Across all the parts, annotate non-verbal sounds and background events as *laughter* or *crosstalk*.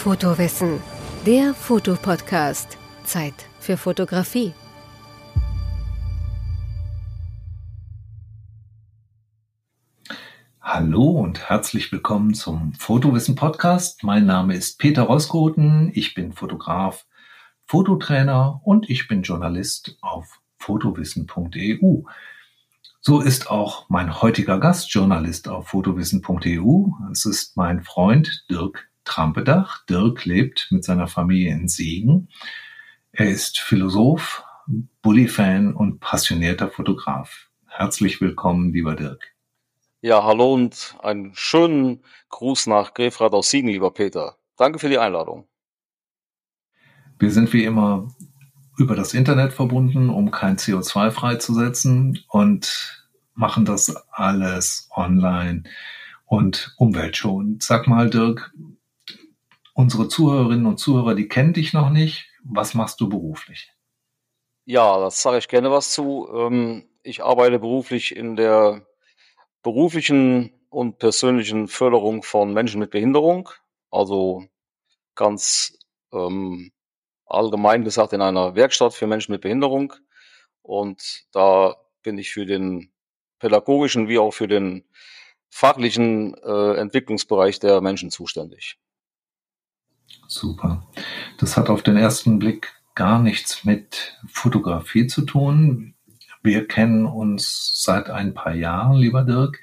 Fotowissen, der Fotopodcast. Zeit für Fotografie. Hallo und herzlich willkommen zum Fotowissen Podcast. Mein Name ist Peter Roskoten. Ich bin Fotograf, Fototrainer und ich bin Journalist auf fotowissen.eu. So ist auch mein heutiger Gastjournalist auf fotowissen.eu. Es ist mein Freund Dirk Trampedach. Dirk lebt mit seiner Familie in Siegen. Er ist Philosoph, Bully-Fan und passionierter Fotograf. Herzlich willkommen, lieber Dirk. Ja, hallo und einen schönen Gruß nach Grefrath aus Siegen, lieber Peter. Danke für die Einladung. Wir sind wie immer über das Internet verbunden, um kein CO2 freizusetzen und machen das alles online und umweltschonend. Sag mal, Dirk, unsere Zuhörerinnen und Zuhörer, die kennen dich noch nicht. Was machst du beruflich? Ja, das sage ich gerne was zu. Ähm, ich arbeite beruflich in der beruflichen und persönlichen Förderung von Menschen mit Behinderung. Also ganz ähm, allgemein gesagt in einer Werkstatt für Menschen mit Behinderung. Und da bin ich für den pädagogischen wie auch für den fachlichen äh, Entwicklungsbereich der Menschen zuständig. Super. Das hat auf den ersten Blick gar nichts mit Fotografie zu tun. Wir kennen uns seit ein paar Jahren, lieber Dirk,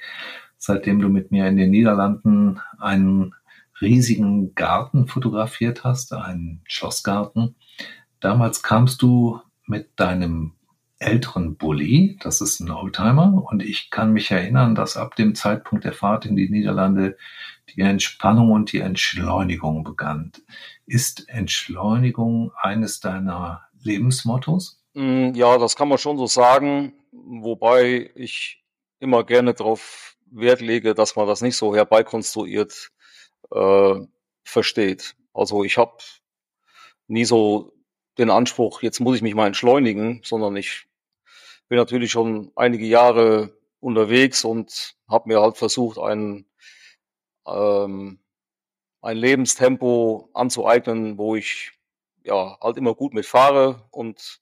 seitdem du mit mir in den Niederlanden einen riesigen Garten fotografiert hast, einen Schlossgarten. Damals kamst du mit deinem älteren Bulli, das ist ein Oldtimer, und ich kann mich erinnern, dass ab dem Zeitpunkt der Fahrt in die Niederlande die Entspannung und die Entschleunigung begann. Ist Entschleunigung eines deiner Lebensmottos? Mm, ja, das kann man schon so sagen, wobei ich immer gerne darauf Wert lege, dass man das nicht so herbeikonstruiert äh, versteht. Also ich habe nie so den Anspruch, jetzt muss ich mich mal entschleunigen, sondern ich bin natürlich schon einige Jahre unterwegs und habe mir halt versucht, ein, ähm, ein Lebenstempo anzueignen, wo ich ja halt immer gut mitfahre und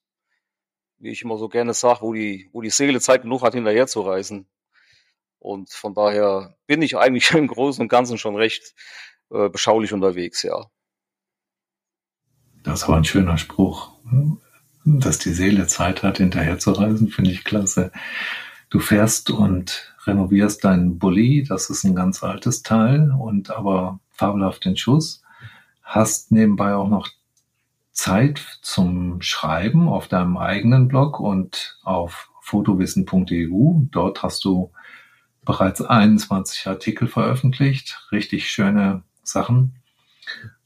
wie ich immer so gerne sage, wo die, wo die Seele Zeit genug hat, hinterher zu reisen. Und von daher bin ich eigentlich *laughs* im Großen und Ganzen schon recht äh, beschaulich unterwegs, ja. Das war ein schöner Spruch. Dass die Seele Zeit hat, hinterher zu reisen, finde ich klasse. Du fährst und renovierst deinen Bulli, das ist ein ganz altes Teil und aber fabelhaft den Schuss. Hast nebenbei auch noch Zeit zum Schreiben auf deinem eigenen Blog und auf fotowissen.eu. Dort hast du bereits 21 Artikel veröffentlicht, richtig schöne Sachen.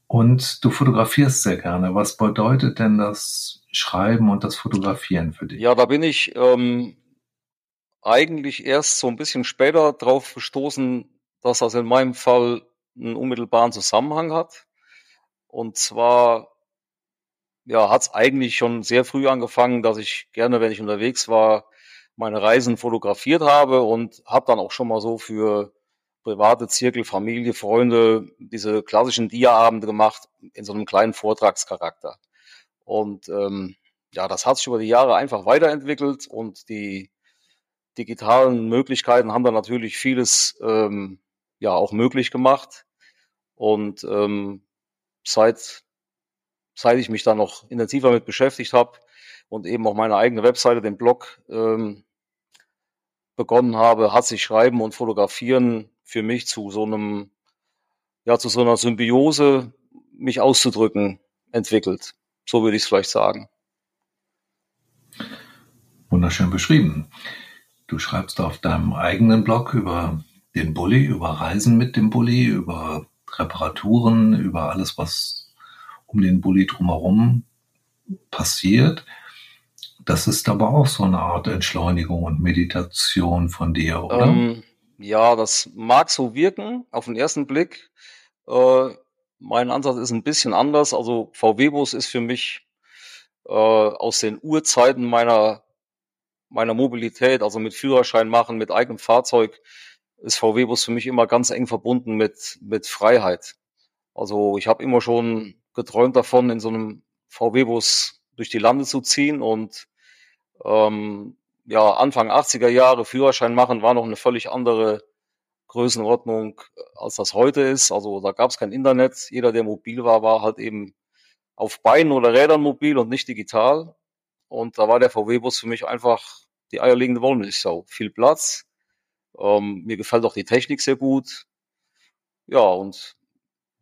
Und du fotografierst sehr gerne. Was bedeutet denn das Schreiben und das Fotografieren für dich? Ja, da bin ich ähm, eigentlich erst so ein bisschen später drauf gestoßen, dass das in meinem Fall einen unmittelbaren Zusammenhang hat. Und zwar ja, hat es eigentlich schon sehr früh angefangen, dass ich gerne, wenn ich unterwegs war, meine Reisen fotografiert habe und habe dann auch schon mal so für private Zirkel, Familie, Freunde diese klassischen Dia-Abende gemacht in so einem kleinen Vortragscharakter. Und ähm, ja, das hat sich über die Jahre einfach weiterentwickelt und die digitalen Möglichkeiten haben dann natürlich vieles ähm, ja auch möglich gemacht. Und ähm, seit seit ich mich da noch intensiver mit beschäftigt habe und eben auch meine eigene Webseite, den Blog ähm, begonnen habe, hat sich Schreiben und Fotografieren für mich zu so einem, ja, zu so einer Symbiose, mich auszudrücken, entwickelt. So würde ich es vielleicht sagen. Wunderschön beschrieben. Du schreibst auf deinem eigenen Blog über den Bulli, über Reisen mit dem Bulli, über Reparaturen, über alles, was um den Bulli drumherum passiert. Das ist aber auch so eine Art Entschleunigung und Meditation von dir, oder? Ähm, ja, das mag so wirken auf den ersten Blick. Äh, mein Ansatz ist ein bisschen anders. Also VW-Bus ist für mich äh, aus den Urzeiten meiner meiner Mobilität, also mit Führerschein machen, mit eigenem Fahrzeug, ist VW-Bus für mich immer ganz eng verbunden mit mit Freiheit. Also ich habe immer schon geträumt davon, in so einem VW-Bus durch die Lande zu ziehen und ähm, ja, Anfang 80er Jahre Führerschein machen war noch eine völlig andere Größenordnung, als das heute ist. Also da gab es kein Internet. Jeder, der mobil war, war halt eben auf Beinen oder Rädern mobil und nicht digital. Und da war der VW-Bus für mich einfach die eierlegende Wollmilchsau. Viel Platz. Ähm, mir gefällt auch die Technik sehr gut. Ja, und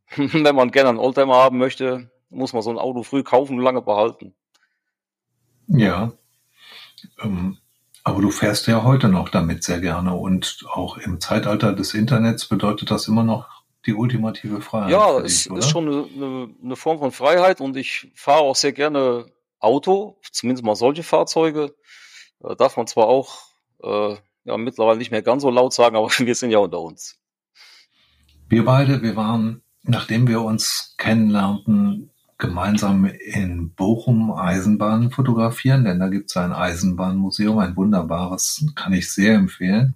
*laughs* wenn man gerne einen Oldtimer haben möchte, muss man so ein Auto früh kaufen und lange behalten. Ja. Ähm, aber du fährst ja heute noch damit sehr gerne und auch im Zeitalter des Internets bedeutet das immer noch die ultimative Freiheit. Ja, es dich, ist schon eine, eine, Form von Freiheit und ich fahre auch sehr gerne Auto, zumindest mal solche Fahrzeuge. Äh, darf man zwar auch äh, ja, mittlerweile nicht mehr ganz so laut sagen, *laughs* aber wir sind ja unter uns. Wir beide, wir waren, nachdem wir uns kennenlernten, gemeinsam in Bochum Eisenbahn fotografieren, denn da gibt es ein Eisenbahnmuseum, ein wunderbares, kann ich sehr empfehlen.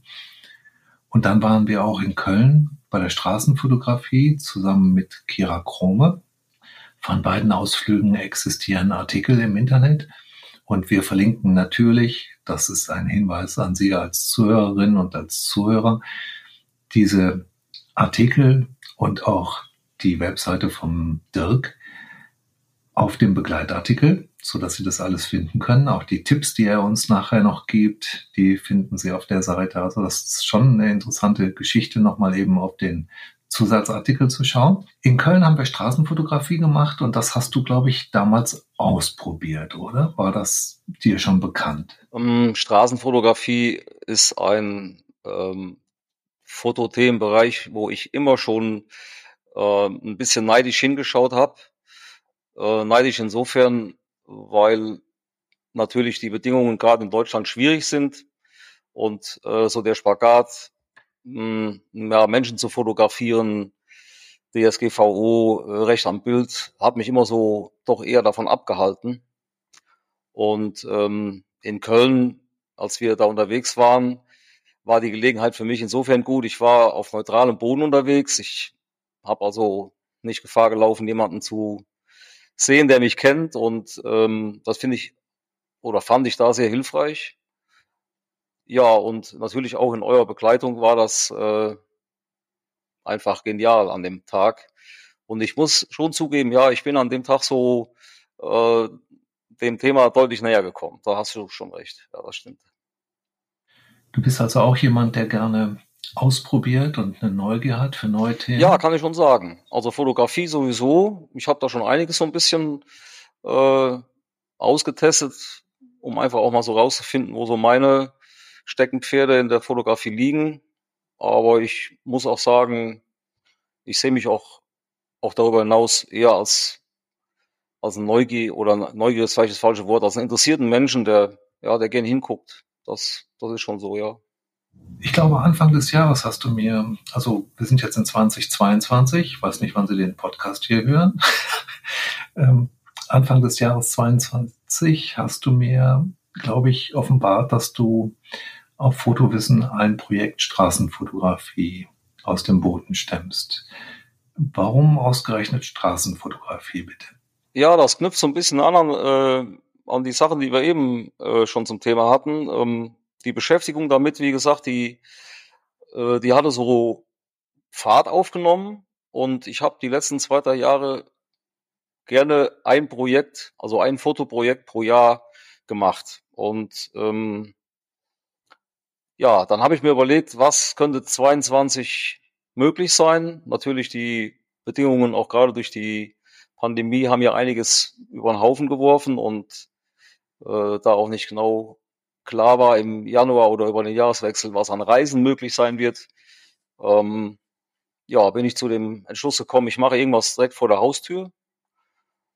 Und dann waren wir auch in Köln bei der Straßenfotografie zusammen mit Kira Krome. Von beiden Ausflügen existieren Artikel im Internet und wir verlinken natürlich, das ist ein Hinweis an Sie als Zuhörerin und als Zuhörer, diese Artikel und auch die Webseite vom Dirk auf dem Begleitartikel, so dass Sie das alles finden können. Auch die Tipps, die er uns nachher noch gibt, die finden Sie auf der Seite. Also das ist schon eine interessante Geschichte, nochmal eben auf den Zusatzartikel zu schauen. In Köln haben wir Straßenfotografie gemacht und das hast du, glaube ich, damals ausprobiert, oder? War das dir schon bekannt? Um, ähm, Straßenfotografie ist ein ähm, Fotothemenbereich, wo ich immer schon äh, ein bisschen neidisch hingeschaut habe äh, neidisch insofern, weil natürlich die Bedingungen gerade in Deutschland schwierig sind und äh, so der Spagat, mh, hm, ja, Menschen zu fotografieren, DSGVO, äh, Recht am Bild, hat mich immer so doch eher davon abgehalten. Und ähm, in Köln, als wir da unterwegs waren, war die Gelegenheit für mich insofern gut. Ich war auf neutralem Boden unterwegs. Ich habe also nicht Gefahr gelaufen, jemanden zu sehen, der mich kennt. Und ähm, das finde ich oder fand ich da sehr hilfreich. Ja, und natürlich auch in eurer Begleitung war das äh, einfach genial an dem Tag. Und ich muss schon zugeben, ja, ich bin an dem Tag so äh, dem Thema deutlich näher gekommen. Da hast du schon recht. Ja, das stimmt. Du bist also auch jemand, der gerne ausprobiert und eine Neugier hat für neue Themen? Ja, kann ich schon sagen. Also Fotografie sowieso. Ich habe da schon einiges so ein bisschen äh, ausgetestet, um einfach auch mal so rauszufinden, wo so meine Steckenpferde in der Fotografie liegen. Aber ich muss auch sagen, ich sehe mich auch, auch darüber hinaus eher als, als ein Neugier oder Neugier ist vielleicht das falsche Wort, als einen interessierten Menschen, der, ja, der gern hinguckt. Das, das ist schon so, ja ich glaube, Anfang des Jahres hast du mir, also wir sind jetzt in 2022, ich weiß nicht, wann Sie den Podcast hier hören. *laughs* ähm, Anfang des Jahres 22 hast du mir, glaube ich, offenbart, dass du auf Fotowissen ein Projekt Straßenfotografie aus dem Boden stemmst. Warum ausgerechnet Straßenfotografie bitte? Ja, das knüpft so ein bisschen an an, äh, an die Sachen, die wir eben äh, schon zum Thema hatten. Ähm, die Beschäftigung damit, wie gesagt, die, äh, die hatte so Fahrt aufgenommen und ich habe die letzten zwei, drei Jahre gerne ein Projekt, also ein Fotoprojekt pro Jahr gemacht. Und ähm, ja, dann habe ich mir überlegt, was könnte 22 möglich sein. Natürlich die Bedingungen auch gerade durch die Pandemie haben ja einiges über den Haufen geworfen und äh, da auch nicht genau klar war im Januar oder über den Jahreswechsel, was an Reisen möglich sein wird, ähm, ja, bin ich zu dem Entschluss gekommen, ich mache irgendwas direkt vor der Haustür.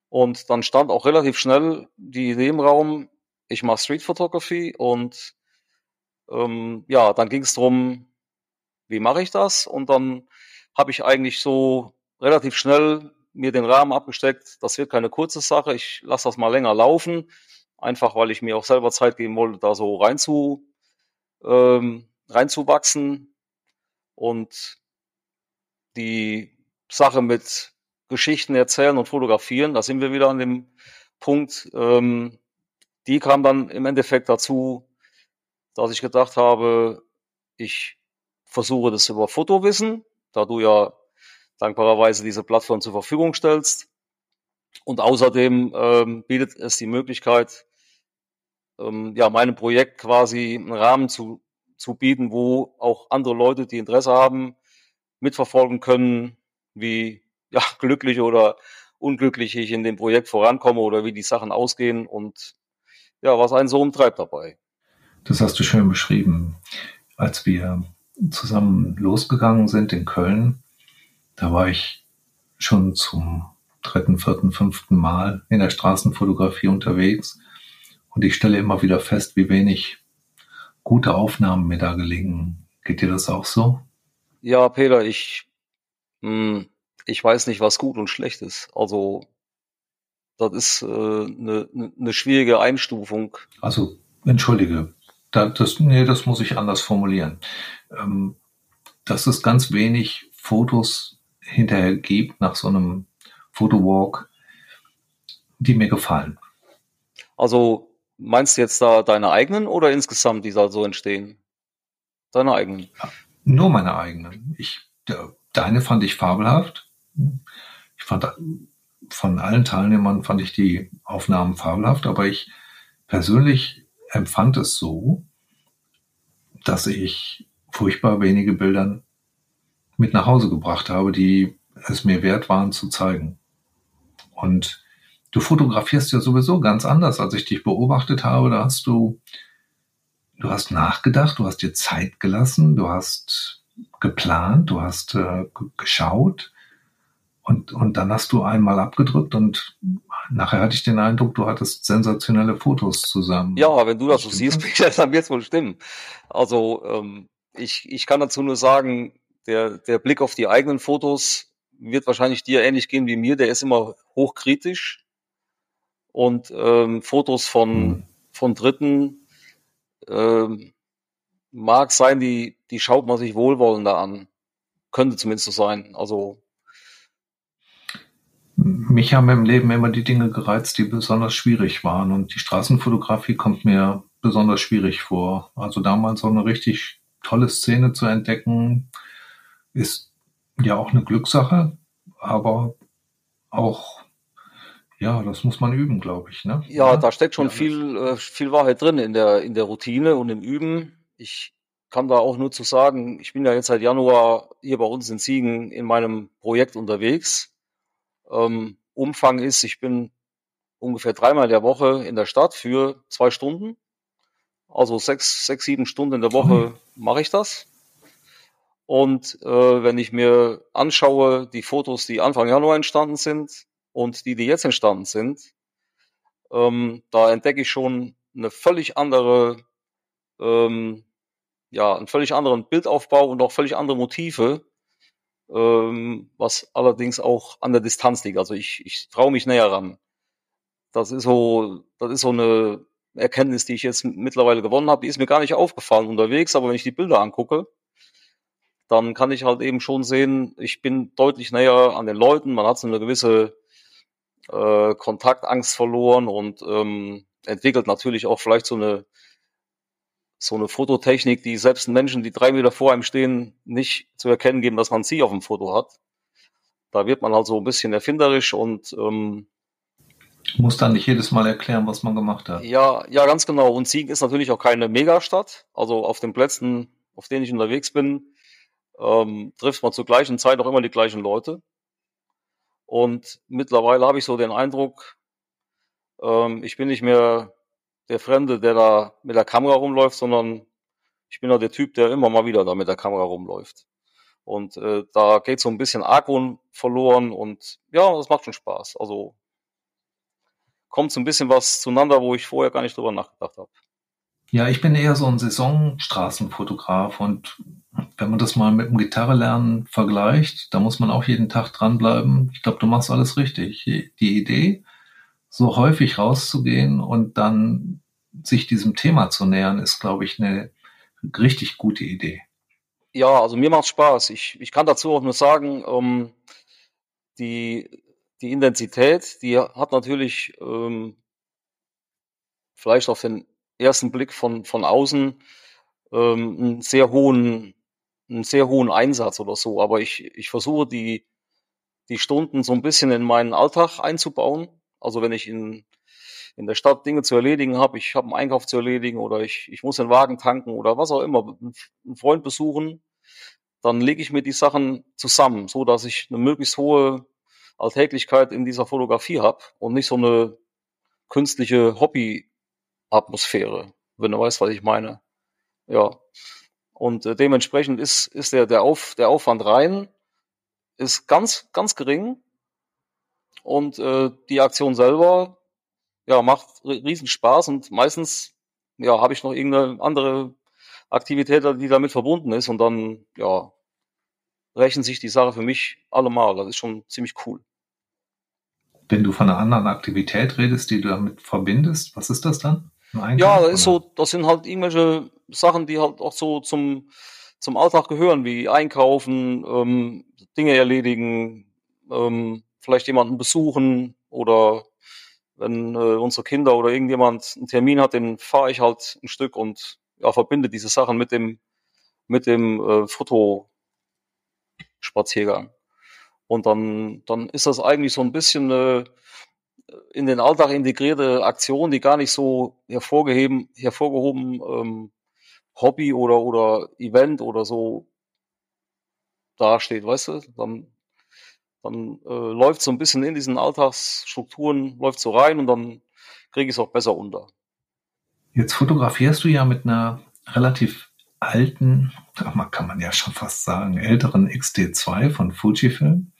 Und dann stand auch relativ schnell die Idee im Raum, ich mache Street Photography und ähm, ja, dann ging es darum, wie mache ich das? Und dann habe ich eigentlich so relativ schnell mir den Rahmen abgesteckt, das wird keine kurze Sache, ich lasse das mal länger laufen einfach weil ich mir auch selber Zeit geben wollte, da so rein zu, ähm, reinzuwachsen. Und die Sache mit Geschichten erzählen und fotografieren. Da sind wir wieder an dem Punkt. Ähm, die kam dann im Endeffekt dazu, dass ich gedacht habe, ich versuche das über Fotowissen, da du ja dankbarerweise diese Plattform zur Verfügung stellst. Und außerdem ähm, bietet es die Möglichkeit, ähm, ja, meinem Projekt quasi einen Rahmen zu, zu bieten, wo auch andere Leute, die Interesse haben, mitverfolgen können, wie ja, *laughs* glücklich oder unglücklich ich in dem Projekt vorankomme oder wie die Sachen ausgehen und ja, was einen so umtreibt dabei. Das hast du schön beschrieben. Als wir zusammen losgegangen sind in Köln, da war ich schon zum dritten, vierten, fünften Mal in der Straßenfotografie unterwegs und ich stelle immer wieder fest, wie wenig gute Aufnahmen mir da gelingen. Geht dir das auch so? Ja, Peter, ich, mh, hm, ich weiß nicht, was gut und schlecht ist. Also, das ist eine äh, ne, ne, ne schwierige Einstufung. Also, entschuldige, da, das, nee, das muss ich anders formulieren. Ähm, dass es ganz wenig Fotos hinterher gibt nach so einem Fotowalk, die mir gefallen. Also meinst du jetzt da deine eigenen oder insgesamt, die da so entstehen? Deine eigenen? Ja, nur meine eigenen. Ich, deine fand ich fabelhaft. Ich fand von allen Teilnehmern fand ich die Aufnahmen fabelhaft, aber ich persönlich empfand es so, dass ich furchtbar wenige Bilder mit nach Hause gebracht habe, die es mir wert waren zu zeigen. Und du fotografierst ja sowieso ganz anders, als ich dich beobachtet habe. Da hast du, du hast nachgedacht, du hast dir Zeit gelassen, du hast geplant, du hast äh, geschaut und, und dann hast du einmal abgedrückt und nachher hatte ich den Eindruck, du hattest sensationelle Fotos zusammen. Ja, wenn du das so siehst, dann wird es wohl stimmen. Also ähm, ich, ich kann dazu nur sagen, der, der Blick auf die eigenen Fotos wird wahrscheinlich dir ähnlich gehen wie mir. Der ist immer hochkritisch. Und ähm, Fotos von, hm. von Dritten ähm, mag sein, die, die schaut man sich wohlwollender an. Könnte zumindest so sein. Also mich haben im Leben immer die Dinge gereizt, die besonders schwierig waren. Und die Straßenfotografie kommt mir besonders schwierig vor. Also damals so eine richtig tolle Szene zu entdecken, ist ja auch eine Glückssache, aber auch, ja, das muss man üben, glaube ich. Ne? Ja, da steckt schon ja, viel, äh, viel Wahrheit drin in der, in der Routine und im Üben. Ich kann da auch nur zu sagen, ich bin ja jetzt seit Januar hier bei uns in Siegen in meinem Projekt unterwegs ähm, Umfang ist, ich bin ungefähr dreimal in der Woche in der Stadt für zwei Stunden. Also sechs, sechs, sieben Stunden in der Woche mache ich das. Und äh, wenn ich mir anschaue, die Fotos, die Anfang Januar entstanden sind und die, die jetzt entstanden sind, ähm, da entdecke ich schon eine völlig andere, ähm, ja, einen völlig anderen Bildaufbau und auch völlig andere Motive, ähm, was allerdings auch an der Distanz liegt. Also ich, ich traue mich näher ran. Das ist so, das ist so eine Erkenntnis, die ich jetzt mittlerweile gewonnen habe. Die ist mir gar nicht aufgefallen unterwegs, aber wenn ich die Bilder angucke, dann kann ich halt eben schon sehen, ich bin deutlich näher an den Leuten. Man hat so eine gewisse äh, Kontaktangst verloren und ähm, entwickelt natürlich auch vielleicht so eine so eine Fototechnik, die selbst Menschen, die drei Meter vor einem stehen, nicht zu erkennen geben, dass man sie auf dem Foto hat. Da wird man halt so ein bisschen erfinderisch und ähm, muss dann nicht jedes Mal erklären, was man gemacht hat. Ja, ja, ganz genau. Und Siegen ist natürlich auch keine Megastadt. Also auf den Plätzen, auf denen ich unterwegs bin, ähm, trifft man zur gleichen Zeit auch immer die gleichen Leute. Und mittlerweile habe ich so den Eindruck, ähm, ich bin nicht mehr der Fremde, der da mit der Kamera rumläuft, sondern ich bin ja der Typ, der immer mal wieder da mit der Kamera rumläuft. Und äh, da geht so ein bisschen Argwohn verloren und ja, das macht schon Spaß. Also kommt so ein bisschen was zueinander, wo ich vorher gar nicht drüber nachgedacht habe. Ja, ich bin eher so ein Saisonstraßenfotograf und wenn man das mal mit dem Gitarrelernen vergleicht, da muss man auch jeden Tag dranbleiben. Ich glaube, du machst alles richtig. Die Idee, so häufig rauszugehen und dann sich diesem Thema zu nähern, ist, glaube ich, eine richtig gute Idee. Ja, also mir macht Spaß. Ich, ich kann dazu auch nur sagen, ähm, die, die Intensität, die hat natürlich ähm, vielleicht auf den ersten Blick von, von außen ähm, einen sehr hohen, einen sehr hohen Einsatz oder so. Aber ich, ich versuche die, die Stunden so ein bisschen in meinen Alltag einzubauen. Also wenn ich in, in der Stadt Dinge zu erledigen habe, ich habe einen Einkauf zu erledigen oder ich, ich muss den Wagen tanken oder was auch immer, einen Freund besuchen, dann lege ich mir die Sachen zusammen, so dass ich eine möglichst hohe Alltäglichkeit in dieser Fotografie habe und nicht so eine künstliche Hobby-Atmosphäre, wenn du weißt, was ich meine. Ja. Und äh, dementsprechend ist, ist der, der, Auf, der Aufwand rein, ist ganz, ganz gering. Und äh, die Aktion selber ja, macht riesen Spaß und meistens ja, habe ich noch irgendeine andere Aktivität, die damit verbunden ist und dann ja, rächen sich die Sache für mich allemal. Das ist schon ziemlich cool. Wenn du von einer anderen Aktivität redest, die du damit verbindest, was ist das dann? ja, das ist so, das sind halt irgendwelche Sachen, die halt auch so zum, zum Alltag gehören, wie einkaufen, ähm, Dinge erledigen, ähm, vielleicht jemanden besuchen oder wenn äh, unsere Kinder oder irgendjemand einen Termin hat, den fahre ich halt ein Stück und ja, verbinde diese Sachen mit dem mit dem äh, Fotospaziergang. Und dann dann ist das eigentlich so ein bisschen eine in den Alltag integrierte Aktion, die gar nicht so hervorgehoben hervorgehoben ähm, Hobby oder oder Event oder so dasteht, weißt du? Dann dann äh, läuft so ein bisschen in diesen Alltagsstrukturen, läuft so rein und dann kriege ich es auch besser unter. Jetzt fotografierst du ja mit einer relativ alten, kann man ja schon fast sagen, älteren XT2 von Fujifilm.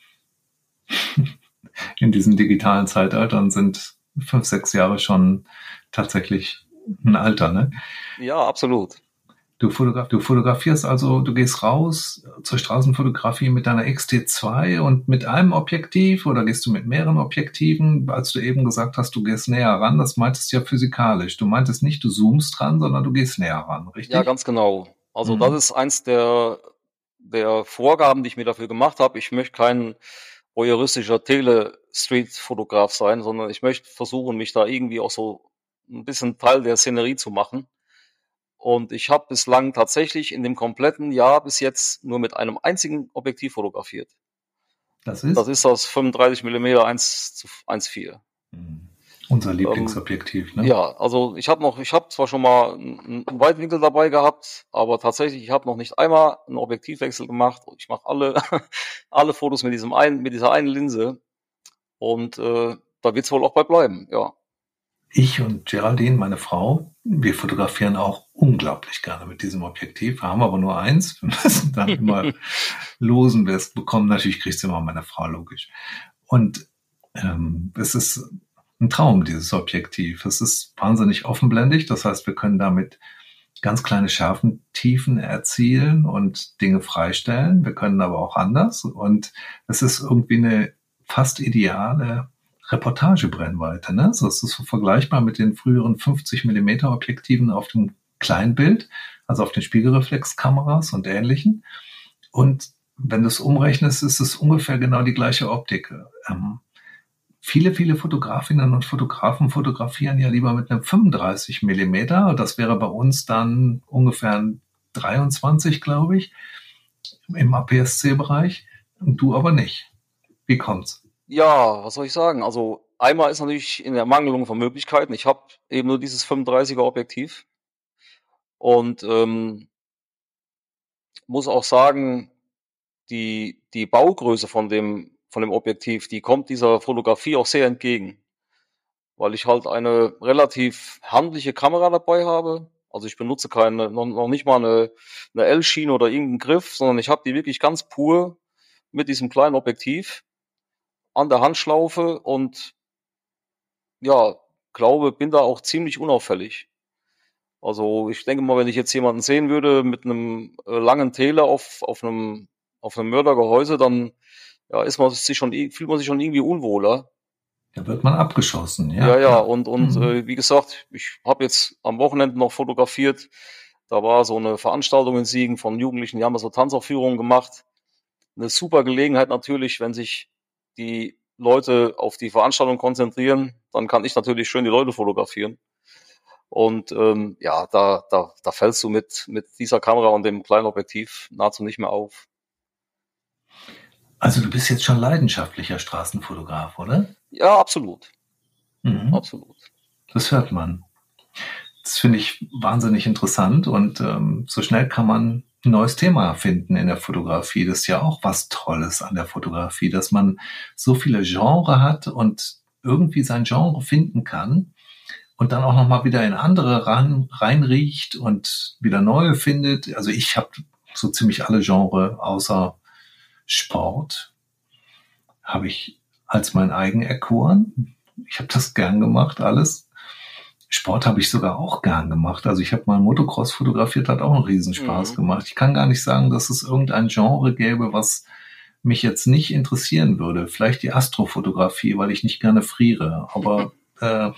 *laughs* In diesen digitalen Zeitaltern sind fünf, sechs Jahre schon tatsächlich ein Alter, ne? Ja, absolut. Du, fotograf du fotografierst also, du gehst raus zur Straßenfotografie mit deiner XT2 und mit einem Objektiv oder gehst du mit mehreren Objektiven? Als du eben gesagt hast, du gehst näher ran, das meintest du ja physikalisch. Du meintest nicht, du zoomst ran, sondern du gehst näher ran, richtig? Ja, ganz genau. Also mhm. das ist eins der, der Vorgaben, die ich mir dafür gemacht habe. Ich möchte kein voyeuristischer Tele-Street-Fotograf sein, sondern ich möchte versuchen, mich da irgendwie auch so ein bisschen Teil der Szenerie zu machen. Und ich habe bislang tatsächlich in dem kompletten Jahr bis jetzt nur mit einem einzigen Objektiv fotografiert. Das ist? Das ist das 35 mm 1 zu 1,4. Mhm. Unser Lieblingsobjektiv, ähm, ne? Ja, also ich habe noch, ich habe zwar schon mal einen, Weitwinkel dabei gehabt, aber tatsächlich, ich habe noch nicht einmal einen Objektivwechsel gemacht. Ich mache alle, *laughs* alle Fotos mit diesem einen, mit dieser einen Linse. Und äh, da wird es wohl auch bei bleiben, ja ich und Geraldine, meine Frau, wir fotografieren auch unglaublich gerne mit diesem Objektiv. Wir haben aber nur eins. Wir müssen dann *laughs* immer losen, wer es bekommt. Natürlich kriegt es immer meine Frau, logisch. Und ähm, es ist ein Traum, dieses Objektiv. Es ist wahnsinnig offenblendig. Das heißt, wir können damit ganz kleine Schärfentiefen erzielen und Dinge freistellen. Wir können aber auch anders. Und es ist irgendwie eine fast ideale Reportagebrennweite. Ne? So ist es so vergleichbar mit den früheren 50 Millimeter Objektiven auf dem Kleinbild, also auf den Spiegelreflexkameras und ähnlichen. Und wenn du es umrechnest, ist es ungefähr genau die gleiche Optik. Ähm, viele, viele Fotografinnen und Fotografen fotografieren ja lieber mit einem 35 Millimeter. Das wäre bei uns dann ungefähr ein 23, glaube ich, im APS-C-Bereich. Du aber nicht. Wie kommt's? Ja, was soll ich sagen? Also einmal ist natürlich in der Mangelung von Möglichkeiten. Ich habe eben nur dieses 35er Objektiv und ähm, muss auch sagen, die, die Baugröße von dem, von dem Objektiv, die kommt dieser Fotografie auch sehr entgegen, weil ich halt eine relativ handliche Kamera dabei habe. Also ich benutze keine, noch, noch nicht mal eine, eine L-Schiene oder irgendeinen Griff, sondern ich habe die wirklich ganz pur mit diesem kleinen Objektiv an der Handschlaufe und ja, glaube, bin da auch ziemlich unauffällig. Also ich denke mal, wenn ich jetzt jemanden sehen würde mit einem äh, langen Tele auf, auf einem, auf einem Mördergehäuse, dann ja, ist man sich schon, fühlt man sich schon irgendwie unwohler. Da wird man abgeschossen, ja. Ja, ja, und, und mhm. äh, wie gesagt, ich habe jetzt am Wochenende noch fotografiert. Da war so eine Veranstaltung in Siegen von Jugendlichen, die haben so Tanzaufführungen gemacht. Eine super Gelegenheit natürlich, wenn sich die Leute auf die Veranstaltung konzentrieren, dann kann ich natürlich schön die Leute fotografieren. Und ähm, ja, da, da, da fällst du mit, mit dieser Kamera und dem kleinen Objektiv nahezu nicht mehr auf. Also du bist jetzt schon leidenschaftlicher Straßenfotograf, oder? Ja, absolut. Mhm. Absolut. Das hört man. Das finde ich wahnsinnig interessant und ähm, so schnell kann man ein neues Thema finden in der Fotografie. Das ist ja auch was Tolles an der Fotografie, dass man so viele Genre hat und irgendwie sein Genre finden kann und dann auch noch mal wieder in andere ran, reinriecht und wieder neue findet. Also ich habe so ziemlich alle Genre außer Sport habe ich als mein eigen erkoren. Ich habe das gern gemacht, alles. Sport habe ich sogar auch gern gemacht. Also ich habe mal Motocross fotografiert, hat auch einen Riesenspaß mhm. gemacht. Ich kann gar nicht sagen, dass es irgendein Genre gäbe, was mich jetzt nicht interessieren würde. Vielleicht die Astrofotografie, weil ich nicht gerne friere. Aber *laughs* äh,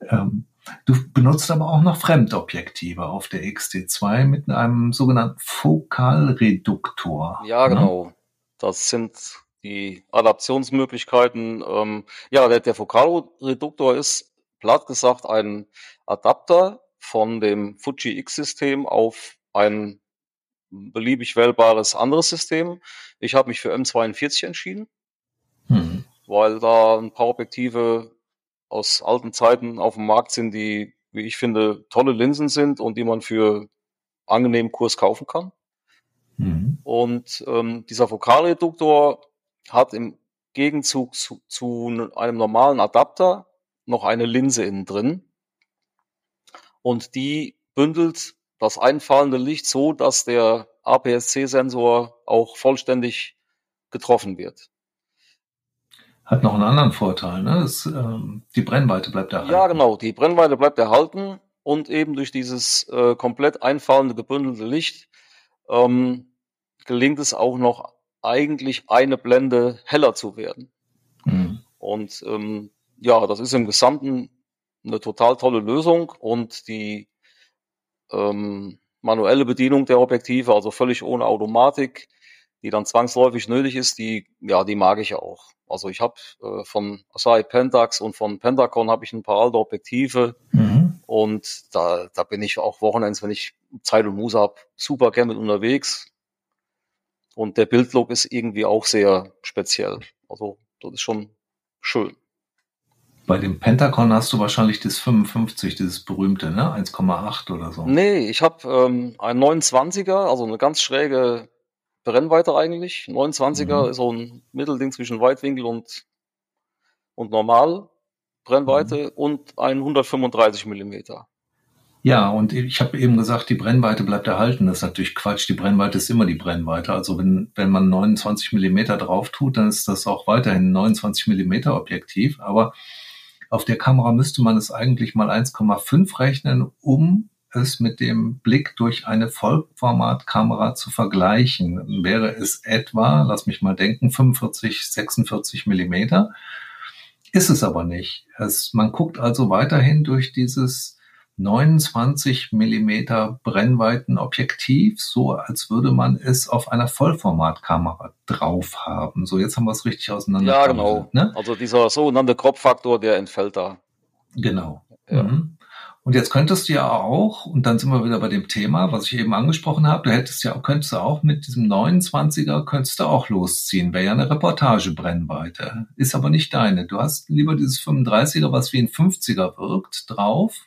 *laughs* ähm, du benutzt aber auch noch Fremdobjektive auf der XT2 mit einem sogenannten Fokalreduktor. Ja, ne? genau. Das sind die Adaptionsmöglichkeiten. Ähm, ja, der, der Fokalreduktor ist platt gesagt ein Adapter von dem Fuji X-System auf ein beliebig wählbares anderes System. Ich habe mich für M42 entschieden, hm. weil da ein paar Objektive aus alten Zeiten auf dem Markt sind, die, wie ich finde, tolle Linsen sind und die man für angenehmen Kurs kaufen kann. Mhm. Und ähm, dieser Fokalreduktor hat im Gegenzug zu, zu einem normalen Adapter noch eine Linse innen drin. Und die bündelt das einfallende Licht so, dass der APS-C-Sensor auch vollständig getroffen wird. Hat noch einen anderen Vorteil, ne? Das, ähm, die Brennweite bleibt erhalten. Ja, genau, die Brennweite bleibt erhalten und eben durch dieses äh, komplett einfallende, gebündelte Licht ähm, gelingt es auch noch eigentlich eine Blende heller zu werden. Mhm. Und ähm, ja, das ist im Gesamten eine total tolle Lösung und die ähm, manuelle Bedienung der Objektive, also völlig ohne Automatik, die dann zwangsläufig nötig ist, die, ja, die mag ich auch. Also ich habe äh, von Asahi Pentax und von Pentacon habe ich ein paar alte Objektive mhm. und da, da bin ich auch Wochenends, wenn ich Zeit und Muße habe, super gerne mit unterwegs. Und der Bildlook ist irgendwie auch sehr speziell. Also das ist schon schön. Bei dem Pentacon hast du wahrscheinlich das 55, dieses berühmte, ne? 1,8 oder so. Nee, ich habe ähm, ein 29er, also eine ganz schräge Brennweite eigentlich. 29er mhm. ist so ein Mittelding zwischen Weitwinkel und, und Normal Brennweite mhm. und ein 135 Millimeter. Ja, und ich habe eben gesagt, die Brennweite bleibt erhalten. Das ist natürlich Quatsch. Die Brennweite ist immer die Brennweite. Also wenn, wenn man 29 Millimeter drauf tut, dann ist das auch weiterhin ein 29 Millimeter Objektiv. Aber auf der Kamera müsste man es eigentlich mal 1,5 rechnen, um es mit dem Blick durch eine Vollformatkamera zu vergleichen, wäre es etwa, lass mich mal denken, 45, 46 Millimeter. Ist es aber nicht. Es, man guckt also weiterhin durch dieses 29 Millimeter Brennweitenobjektiv, so als würde man es auf einer Vollformatkamera drauf haben. So, jetzt haben wir es richtig auseinander. Ja, genau. Ne? Also dieser sogenannte Crop-Faktor, der entfällt da. Genau. Ja. Mhm. Und jetzt könntest du ja auch, und dann sind wir wieder bei dem Thema, was ich eben angesprochen habe, du hättest ja, könntest du auch mit diesem 29er, könntest du auch losziehen. Wäre ja eine Reportagebrennweite. Ist aber nicht deine. Du hast lieber dieses 35er, was wie ein 50er wirkt, drauf.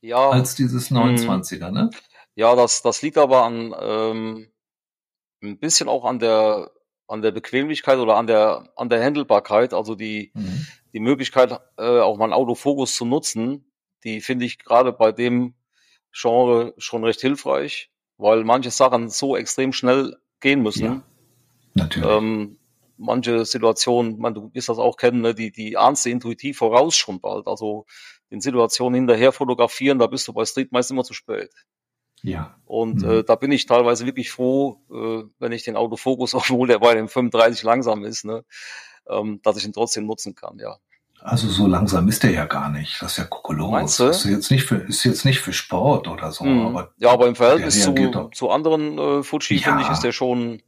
Ja. Als dieses 29er, ne? Ja, das, das liegt aber an, ähm, ein bisschen auch an der, an der Bequemlichkeit oder an der, an der Handelbarkeit, also die, mhm. die Möglichkeit, äh, auch mal einen Autofokus zu nutzen die finde ich gerade bei dem Genre schon recht hilfreich, weil manche Sachen so extrem schnell gehen müssen. Ja, natürlich. Ähm, manche Situationen, man, du wirst das auch kennen, ne, die, die ahnst du intuitiv voraus schon bald. Also den Situationen hinterher fotografieren, da bist du bei Street meist immer zu spät. Ja. Und mhm. äh, da bin ich teilweise wirklich froh, äh, wenn ich den Autofokus, *laughs* obwohl der bei dem 35 langsam ist, ne, ähm, dass ich ihn trotzdem nutzen kann, ja. Also so langsam ist der ja gar nicht. Das ist ja kokolos. Das ist jetzt nicht für, ist jetzt nicht für Sport oder so. Mhm. Aber ja, aber im Verhältnis zu, zu anderen äh, Fuji, ja. finde ich, ist der schon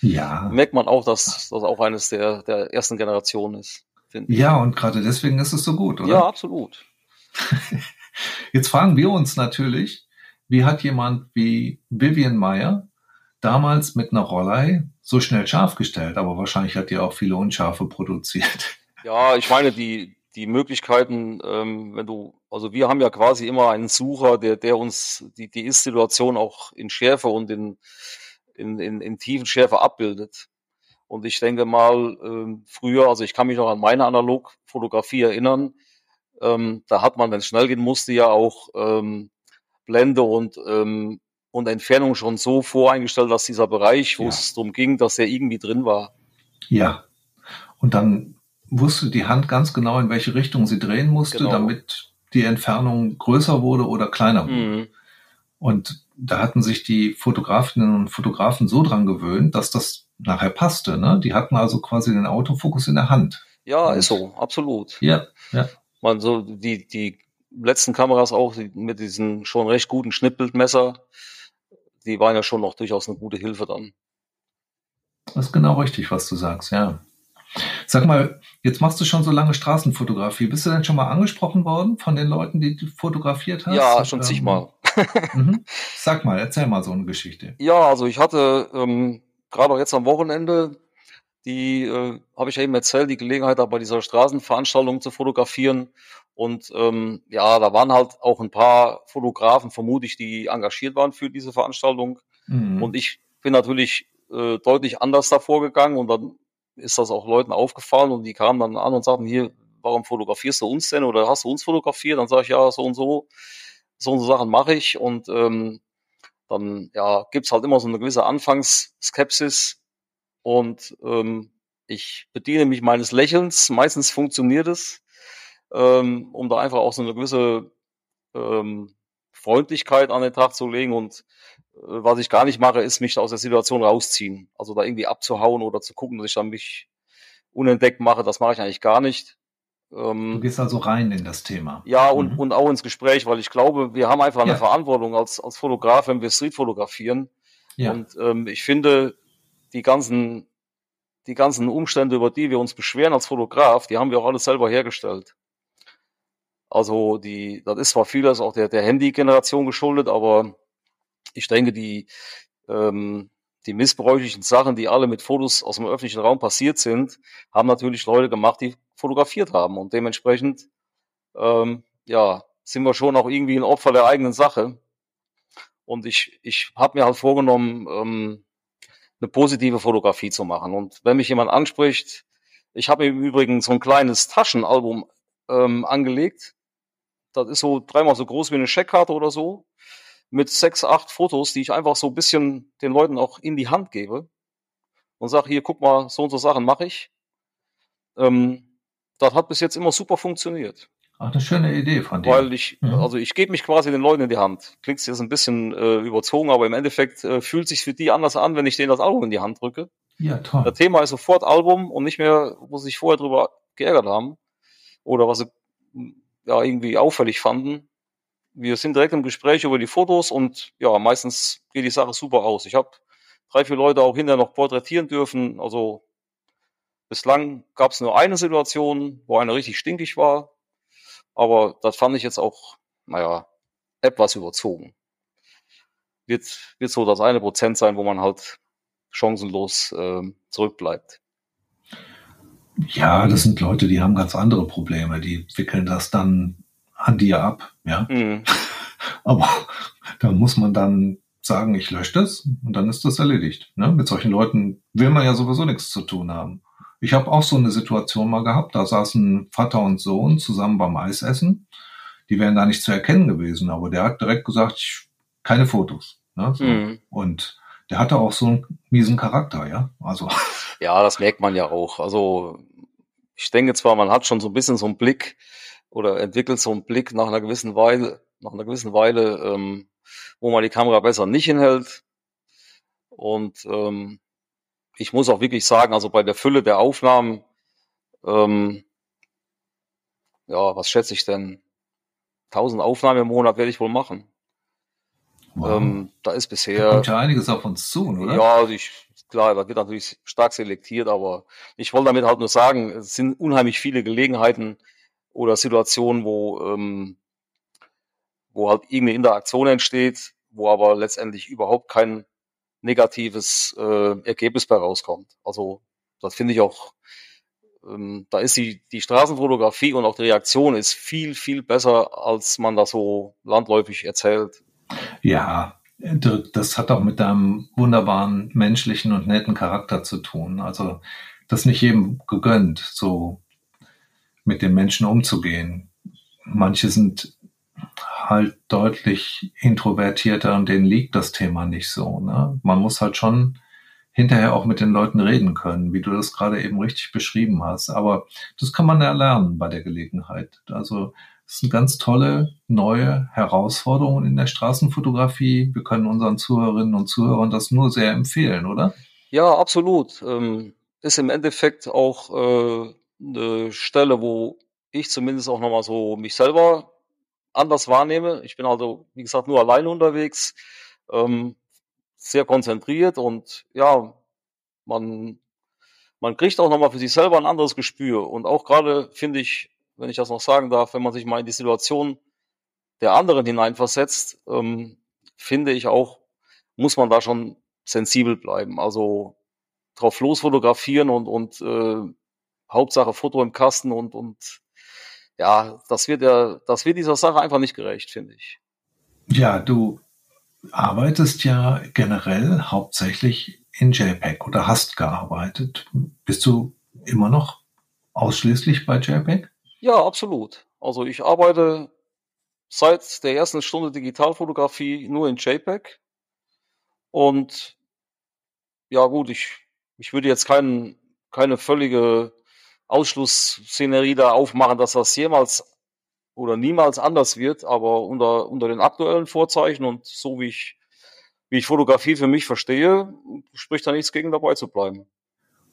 Ja. merkt man auch, dass das auch eines der, der ersten Generationen ist. Ja, und gerade deswegen ist es so gut, oder? ja, absolut. *laughs* Jetzt fragen wir uns natürlich, wie hat jemand wie Vivian Meyer damals mit einer Rollei so schnell scharf gestellt? Aber wahrscheinlich hat die auch viele Unscharfe produziert. *laughs* Ja, ich meine, die, die Möglichkeiten, ähm, wenn du, also wir haben ja quasi immer einen Sucher, der, der uns die, die Ist-Situation auch in Schärfe und in, in, in, in tiefen Schärfe abbildet. Und ich denke mal, ähm, früher, also ich kann mich noch an meine Analogfotografie erinnern, ähm, da hat man, wenn es schnell gehen musste, ja auch ähm, Blende und, ähm, und Entfernung schon so voreingestellt, dass dieser Bereich, wo Ja. es darum ging, dass der irgendwie drin war. Ja. Und dann wusste die Hand ganz genau, in welche Richtung sie drehen musste, Genau. damit die Entfernung größer wurde oder kleiner wurde. Mhm. Und da hatten sich die Fotografinnen und Fotografen so dran gewöhnt, dass das nachher passte. Ne? Die hatten also quasi den Autofokus in der Hand. Ja, Und- ist so, absolut. Ja, ja. Man so die die letzten Kameras auch die, mit diesen schon recht guten Schnittbildmesser, die waren ja schon noch durchaus eine gute Hilfe dann. Das ist genau richtig, was du sagst, ja. Sag mal, jetzt machst du schon so lange Straßenfotografie. Bist du denn schon mal angesprochen worden von den Leuten, die du fotografiert hast? Ja, schon Ähm, zigmal. *laughs* Mhm. *laughs* Sag mal, erzähl mal so eine Geschichte. Ja, also ich hatte ähm, gerade auch jetzt am Wochenende die äh, habe ich ja eben erzählt, die Gelegenheit da bei dieser Straßenveranstaltung zu fotografieren. Und ähm, ja, da waren halt auch ein paar Fotografen, vermute ich, die engagiert waren für diese Veranstaltung. Mhm. Und ich bin natürlich äh, deutlich anders davor gegangen und dann ist das auch Leuten aufgefallen und die kamen dann an und sagten, hier, warum fotografierst du uns denn oder hast du uns fotografiert? Dann sage ich, ja, so und so, so und so Sachen mache ich und ähm, dann ja, gibt's halt immer so eine gewisse Anfangsskepsis und ähm, ich bediene mich meines Lächelns, meistens funktioniert es, ähm, um da einfach auch so eine gewisse ähm, Freundlichkeit an den Tag zu legen und äh, was ich gar nicht mache, ist mich aus der Situation rausziehen. Also da irgendwie abzuhauen oder zu gucken, dass ich dann mich unentdeckt mache, das mache ich eigentlich gar nicht. du Ähm, gehst also rein in das Thema. ja, und, Mhm. und auch ins Gespräch, weil ich glaube, wir haben einfach eine Ja. Verantwortung als, als Fotograf, wenn wir Street fotografieren. Ja. Und ähm, ich finde, die ganzen, die ganzen Umstände, über die wir uns beschweren als Fotograf, die haben wir auch alles selber hergestellt. Also die, das ist zwar vieles auch der, der Handy-Generation geschuldet, aber ich denke, die, ähm, die missbräuchlichen Sachen, die alle mit Fotos aus dem öffentlichen Raum passiert sind, haben natürlich Leute gemacht, die fotografiert haben. Und dementsprechend, ähm, ja, sind wir schon auch irgendwie ein Opfer der eigenen Sache. Und ich, ich habe mir halt vorgenommen, ähm, eine positive Fotografie zu machen. Und wenn mich jemand anspricht, ich habe im Übrigen so ein kleines Taschenalbum ähm, angelegt. Das ist so dreimal so groß wie eine Scheckkarte oder so. Mit sechs, acht Fotos, die ich einfach so ein bisschen den Leuten auch in die Hand gebe. Und sage, hier, guck mal, so und so Sachen mache ich. Ähm, das hat bis jetzt immer super funktioniert. Auch eine schöne Idee von dir. Weil ich, Mhm. also ich gebe mich quasi den Leuten in die Hand. Klingt jetzt ein bisschen äh, überzogen, aber im Endeffekt äh, fühlt sich für die anders an, wenn ich denen das Album in die Hand drücke. ja, toll. Das Thema ist sofort Album und nicht mehr, wo sie sich vorher drüber geärgert haben oder was sie mh, ja irgendwie auffällig fanden. Wir sind direkt im Gespräch über die Fotos und ja, meistens geht die Sache super aus. Ich habe drei, vier Leute auch hinterher noch porträtieren dürfen. Also bislang gab es nur eine Situation, wo eine richtig stinkig war. Aber das fand ich jetzt auch, naja, etwas überzogen. Wird, wird so das eine Prozent sein, wo man halt chancenlos ähm, zurückbleibt. Ja, das sind Leute, die haben ganz andere Probleme. Die wickeln das dann an dir ab. Ja, Mhm. *laughs* aber da muss man dann sagen, ich lösche das und dann ist das erledigt. Ne? Mit solchen Leuten will man ja sowieso nichts zu tun haben. Ich habe auch so eine Situation mal gehabt, da saßen Vater und Sohn zusammen beim Eisessen. Die wären da nicht zu erkennen gewesen, aber der hat direkt gesagt, ich, keine Fotos. Ne? So. Mhm. Und der hatte auch so einen miesen Charakter, ja. Also, Ja, das merkt man ja auch. Also ich denke zwar, man hat schon so ein bisschen so einen Blick oder entwickelt so einen Blick nach einer gewissen Weile, nach einer gewissen Weile, ähm, wo man die Kamera besser nicht hinhält. Und ähm, ich muss auch wirklich sagen, also bei der Fülle der Aufnahmen, ähm, ja, was schätze ich denn? 1000 Aufnahmen im Monat werde ich wohl machen. wow. Ähm, da ist da bisher kommt ja einiges auf uns zu, oder? Ja, also ich klar, da wird natürlich stark selektiert, aber ich wollte damit halt nur sagen, es sind unheimlich viele Gelegenheiten oder Situationen, wo, ähm, wo halt irgendeine Interaktion entsteht, wo aber letztendlich überhaupt kein negatives äh, Ergebnis bei rauskommt. Also das finde ich auch, ähm, da ist die, die Straßenfotografie und auch die Reaktion ist viel, viel besser, als man das so landläufig erzählt. Ja, das hat auch mit deinem wunderbaren menschlichen und netten Charakter zu tun. Also das nicht jedem gegönnt, so mit den Menschen umzugehen. Manche sind halt deutlich introvertierter und denen liegt das Thema nicht so. Ne? Man muss halt schon hinterher auch mit den Leuten reden können, wie du das gerade eben richtig beschrieben hast. Aber das kann man ja lernen bei der Gelegenheit. Also es sind ganz tolle neue Herausforderungen in der Straßenfotografie. Wir können unseren Zuhörerinnen und Zuhörern das nur sehr empfehlen, oder? Ja, absolut. Ähm, ist im Endeffekt auch äh, eine Stelle, wo ich zumindest auch nochmal so mich selber anders wahrnehme. Ich bin also, wie gesagt, nur alleine unterwegs, ähm, sehr konzentriert und ja, man, man kriegt auch nochmal für sich selber ein anderes Gespür. Und auch gerade finde ich, wenn ich das noch sagen darf, wenn man sich mal in die Situation der anderen hineinversetzt, ähm, finde ich auch, muss man da schon sensibel bleiben. Also drauf los fotografieren und, und äh, Hauptsache Foto im Kasten und, und ja, das wird ja, das wird dieser Sache einfach nicht gerecht, finde ich. Ja, du arbeitest ja generell hauptsächlich in JPEG oder hast gearbeitet. Bist du immer noch ausschließlich bei JPEG? Ja, absolut. Also ich arbeite seit der ersten Stunde Digitalfotografie nur in JPEG. Und ja gut, ich, ich würde jetzt kein, keine völlige Ausschlussszenerie da aufmachen, dass das jemals oder niemals anders wird, aber unter, unter den aktuellen Vorzeichen und so wie ich, wie ich Fotografie für mich verstehe, spricht da nichts gegen dabei zu bleiben.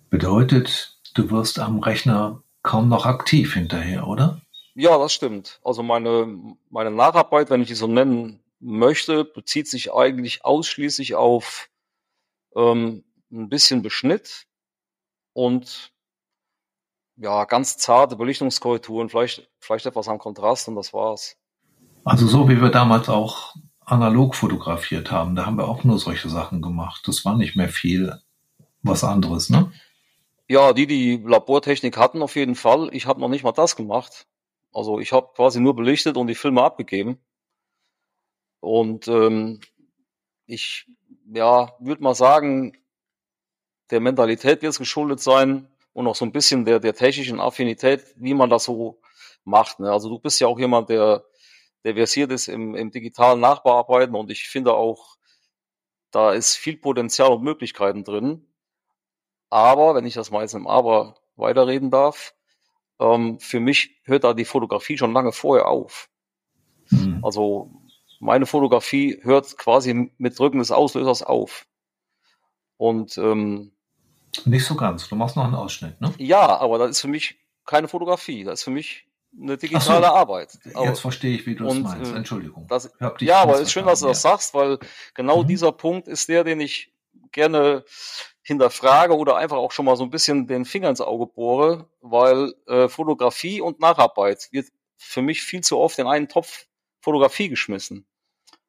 Bedeutet, du wirst am Rechner kaum noch aktiv hinterher, oder? Ja, das stimmt. Also meine, meine Nacharbeit, wenn ich die so nennen möchte, bezieht sich eigentlich ausschließlich auf ähm, ein bisschen Beschnitt und ja, ganz zarte Belichtungskorrekturen, vielleicht, vielleicht etwas am Kontrast und das war's. Also so wie wir damals auch analog fotografiert haben, da haben wir auch nur solche Sachen gemacht. Das war nicht mehr viel was anderes, ne? Ja, die, die Labortechnik hatten auf jeden Fall. Ich habe noch nicht mal das gemacht. Also ich habe quasi nur belichtet und die Filme abgegeben. Und ähm, ich ja, würde mal sagen, der Mentalität wird es geschuldet sein, und auch so ein bisschen der, der technischen Affinität, wie man das so macht. Ne? Also du bist ja auch jemand, der, der versiert ist im, im digitalen Nachbearbeiten und ich finde auch, da ist viel Potenzial und Möglichkeiten drin. Aber, wenn ich das mal jetzt im Aber weiterreden darf, ähm, für mich hört da die Fotografie schon lange vorher auf. Mhm. Also meine Fotografie hört quasi mit Drücken des Auslösers auf. Und ähm, nicht so ganz. Du machst noch einen Ausschnitt, ne? Ja, aber das ist für mich keine Fotografie. Das ist für mich eine digitale so, Arbeit. Aber, jetzt verstehe ich, wie du es meinst. Äh, Entschuldigung. Das, ja, aber es ist schön, dass du das sagst, weil genau mhm. dieser Punkt ist der, den ich gerne hinterfrage oder einfach auch schon mal so ein bisschen den Finger ins Auge bohre, weil äh, Fotografie und Nacharbeit wird für mich viel zu oft in einen Topf Fotografie geschmissen.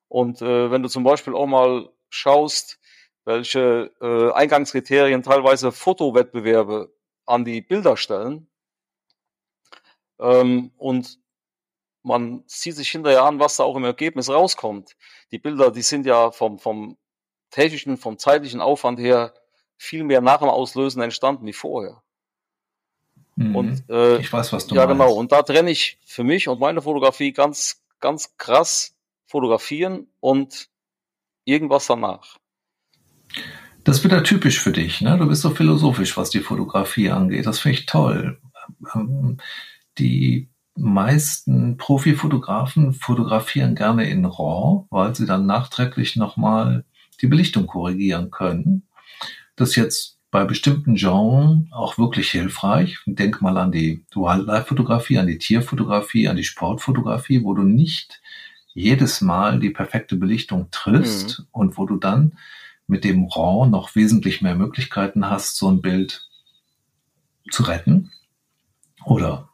Und äh, wenn du zum Beispiel auch mal schaust, welche äh, Eingangskriterien teilweise Fotowettbewerbe an die Bilder stellen. Ähm, und man sieht sich hinterher an, was da auch im Ergebnis rauskommt. Die Bilder, die sind ja vom, vom technischen, vom zeitlichen Aufwand her viel mehr nach dem Auslösen entstanden wie vorher. Mhm. Und, äh, ich weiß, was du Ja, genau. meinst. genau. Und da trenne ich für mich und meine Fotografie ganz, ganz krass fotografieren und irgendwas danach. Das ist wieder typisch für dich. Ne? Du bist so philosophisch, was die Fotografie angeht. Das finde ich toll. Ähm, die meisten Profifotografen fotografieren gerne in RAW, weil sie dann nachträglich nochmal die Belichtung korrigieren können. Das ist jetzt bei bestimmten Genres auch wirklich hilfreich. Denk mal an die Wildlife-Fotografie, an die Tierfotografie, an die Sportfotografie, wo du nicht jedes Mal die perfekte Belichtung triffst mhm. und wo du dann mit dem RAW noch wesentlich mehr Möglichkeiten hast, so ein Bild zu retten oder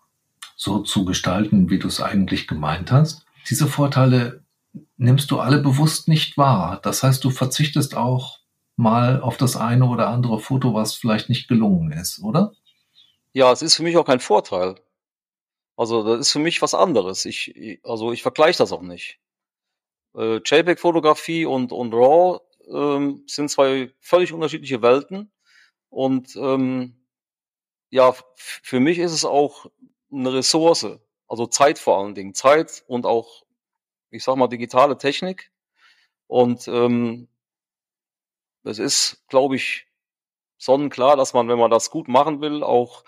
so zu gestalten, wie du es eigentlich gemeint hast. Diese Vorteile nimmst du alle bewusst nicht wahr. Das heißt, du verzichtest auch mal auf das eine oder andere Foto, was vielleicht nicht gelungen ist, oder? Ja, es ist für mich auch kein Vorteil. Also das ist für mich was anderes. Ich, also ich vergleiche das auch nicht. Äh, JPEG-Fotografie und, und RAW ähm, sind zwei völlig unterschiedliche Welten. Und ähm, ja, für mich ist es auch eine Ressource, also Zeit vor allen Dingen, Zeit und auch, ich sag mal, digitale Technik. Und ähm, es ist, glaube ich, sonnenklar, dass man, wenn man das gut machen will, auch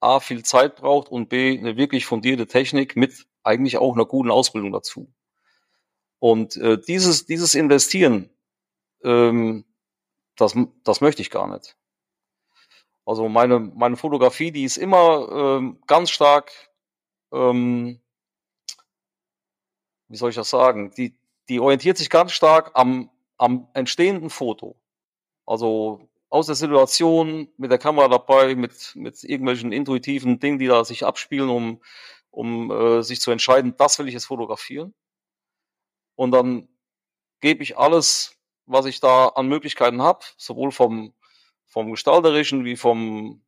A, viel Zeit braucht und B, eine wirklich fundierte Technik mit eigentlich auch einer guten Ausbildung dazu. Und äh, dieses, dieses Investieren, ähm, das, das möchte ich gar nicht. Also meine, meine Fotografie, die ist immer ähm, ganz stark, ähm, wie soll ich das sagen, die, die orientiert sich ganz stark am, am entstehenden Foto. Also aus der Situation mit der Kamera dabei, mit, mit irgendwelchen intuitiven Dingen, die da sich abspielen, um, um äh, sich zu entscheiden, das will ich jetzt fotografieren. Und dann gebe ich alles, was ich da an Möglichkeiten habe, sowohl vom, vom Gestalterischen wie vom,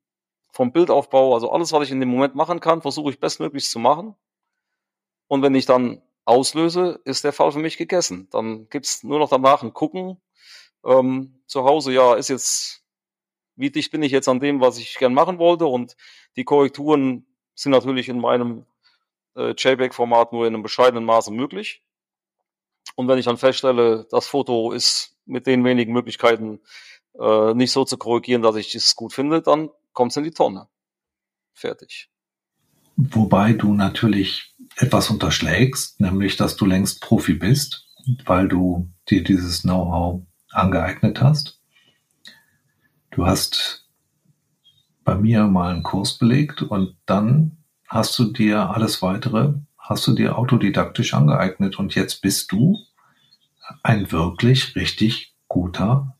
vom Bildaufbau, also alles, was ich in dem Moment machen kann, versuche ich bestmöglichst zu machen. Und wenn ich dann auslöse, ist der Fall für mich gegessen. Dann gibt's nur noch danach ein Gucken. Ähm, zu Hause, ja, ist jetzt, wie dicht bin ich jetzt an dem, was ich gern machen wollte? Und die Korrekturen sind natürlich in meinem äh, JPEG-Format nur in einem bescheidenen Maße möglich. Und wenn ich dann feststelle, das Foto ist mit den wenigen Möglichkeiten äh, nicht so zu korrigieren, dass ich es gut finde, dann kommt es in die Tonne. Fertig. Wobei du natürlich etwas unterschlägst, nämlich dass du längst Profi bist, weil du dir dieses Know-how angeeignet hast. Du hast bei mir mal einen Kurs belegt und dann hast du dir alles weitere hast du dir autodidaktisch angeeignet und jetzt bist du ein wirklich richtig guter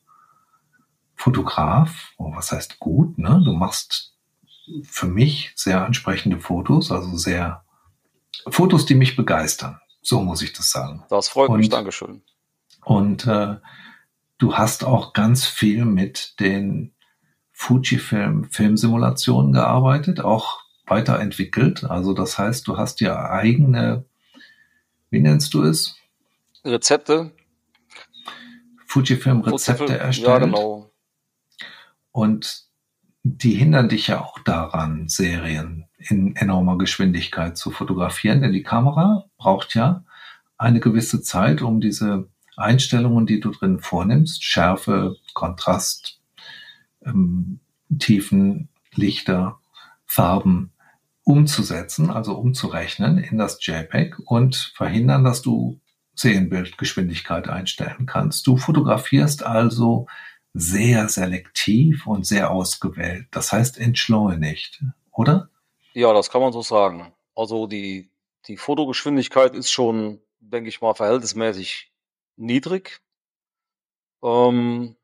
Fotograf. Oh, was heißt gut? Ne? Du machst für mich sehr ansprechende Fotos, also sehr Fotos, die mich begeistern. So muss ich das sagen. Das freut und, mich, Dankeschön. Und äh, du hast auch ganz viel mit den Fujifilm Filmsimulationen gearbeitet, auch weiterentwickelt. Also das heißt, du hast ja eigene, wie nennst du es? Rezepte. Fujifilm-Rezepte erstellt. Ja, genau. Und die hindern dich ja auch daran, Serien in enormer Geschwindigkeit zu fotografieren, denn die Kamera braucht ja eine gewisse Zeit, um diese Einstellungen, die du drin vornimmst, Schärfe, Kontrast, ähm, Tiefen, Lichter, Farben, umzusetzen, also umzurechnen in das JPEG und verhindern, dass du Serienbildgeschwindigkeit einstellen kannst. Du fotografierst also sehr selektiv und sehr ausgewählt. Das heißt entschleunigt, oder? Ja, das kann man so sagen. Also die, die Fotogeschwindigkeit ist schon, denke ich mal, verhältnismäßig niedrig. Ähm,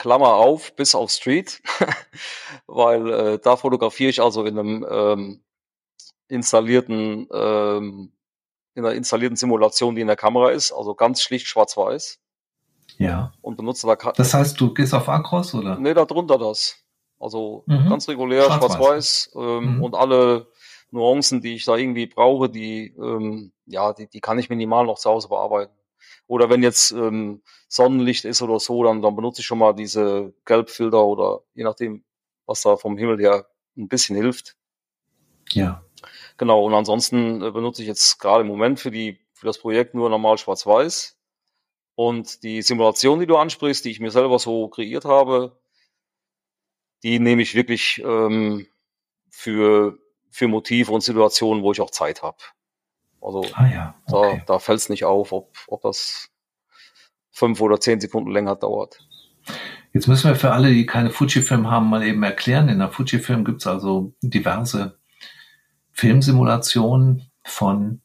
Klammer auf, bis auf Street, *laughs* weil äh, da fotografiere ich also in einem ähm, installierten, ähm, in einer installierten Simulation, die in der Kamera ist, also ganz schlicht schwarz-weiß. Ja. Und benutze da Das heißt, du gehst auf Acros oder? Nee, da drunter das. Also mhm. ganz regulär schwarz-weiß ähm, mhm. und alle Nuancen, die ich da irgendwie brauche, die ähm, ja, die, die kann ich minimal noch zu Hause bearbeiten. Oder wenn jetzt ähm, Sonnenlicht ist oder so, dann, dann benutze ich schon mal diese Gelbfilter oder je nachdem, was da vom Himmel her ein bisschen hilft. Ja. Genau, und ansonsten äh, benutze ich jetzt gerade im Moment für die für das Projekt nur normal schwarz-weiß. Und die Simulation, die du ansprichst, die ich mir selber so kreiert habe, die nehme ich wirklich ähm, für, für Motive und Situationen, wo ich auch Zeit habe. Also ah ja, okay. da, da fällt es nicht auf, ob, ob das fünf oder zehn Sekunden länger dauert. Jetzt müssen wir für alle, die keine Fujifilm haben, mal eben erklären. In der Fujifilm gibt es also diverse Filmsimulationen von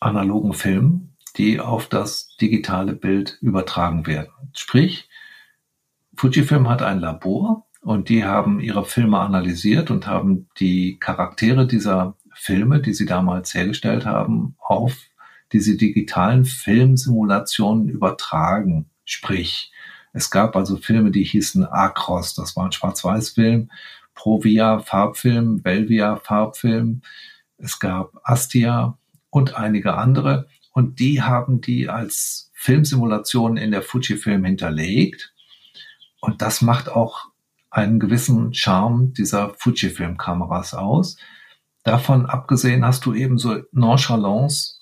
analogen Filmen. die auf das digitale Bild übertragen werden. Sprich, Fujifilm hat ein Labor und die haben ihre Filme analysiert und haben die Charaktere dieser Filme, die sie damals hergestellt haben, auf diese digitalen Filmsimulationen übertragen. Sprich, es gab also Filme, die hießen Acros, das war ein Schwarz-Weiß-Film, Provia Farbfilm, Belvia Farbfilm, es gab Astia und einige andere. Und die haben die als Filmsimulationen in der Fujifilm hinterlegt. Und das macht auch einen gewissen Charme dieser Fujifilm-Kameras aus. Davon abgesehen hast du eben so Nonchalance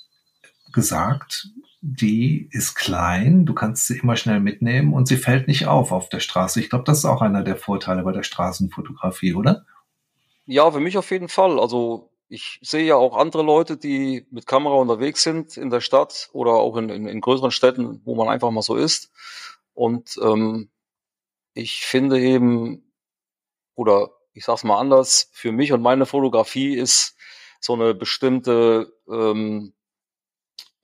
gesagt, die ist klein, du kannst sie immer schnell mitnehmen und sie fällt nicht auf auf der Straße. Ich glaube, das ist auch einer der Vorteile bei der Straßenfotografie, oder? Ja, für mich auf jeden Fall. Also ich sehe ja auch andere Leute, die mit Kamera unterwegs sind in der Stadt oder auch in, in, in größeren Städten, wo man einfach mal so ist. Und ähm, ich finde eben, oder ich sag's mal anders, für mich und meine Fotografie ist so eine bestimmte ähm,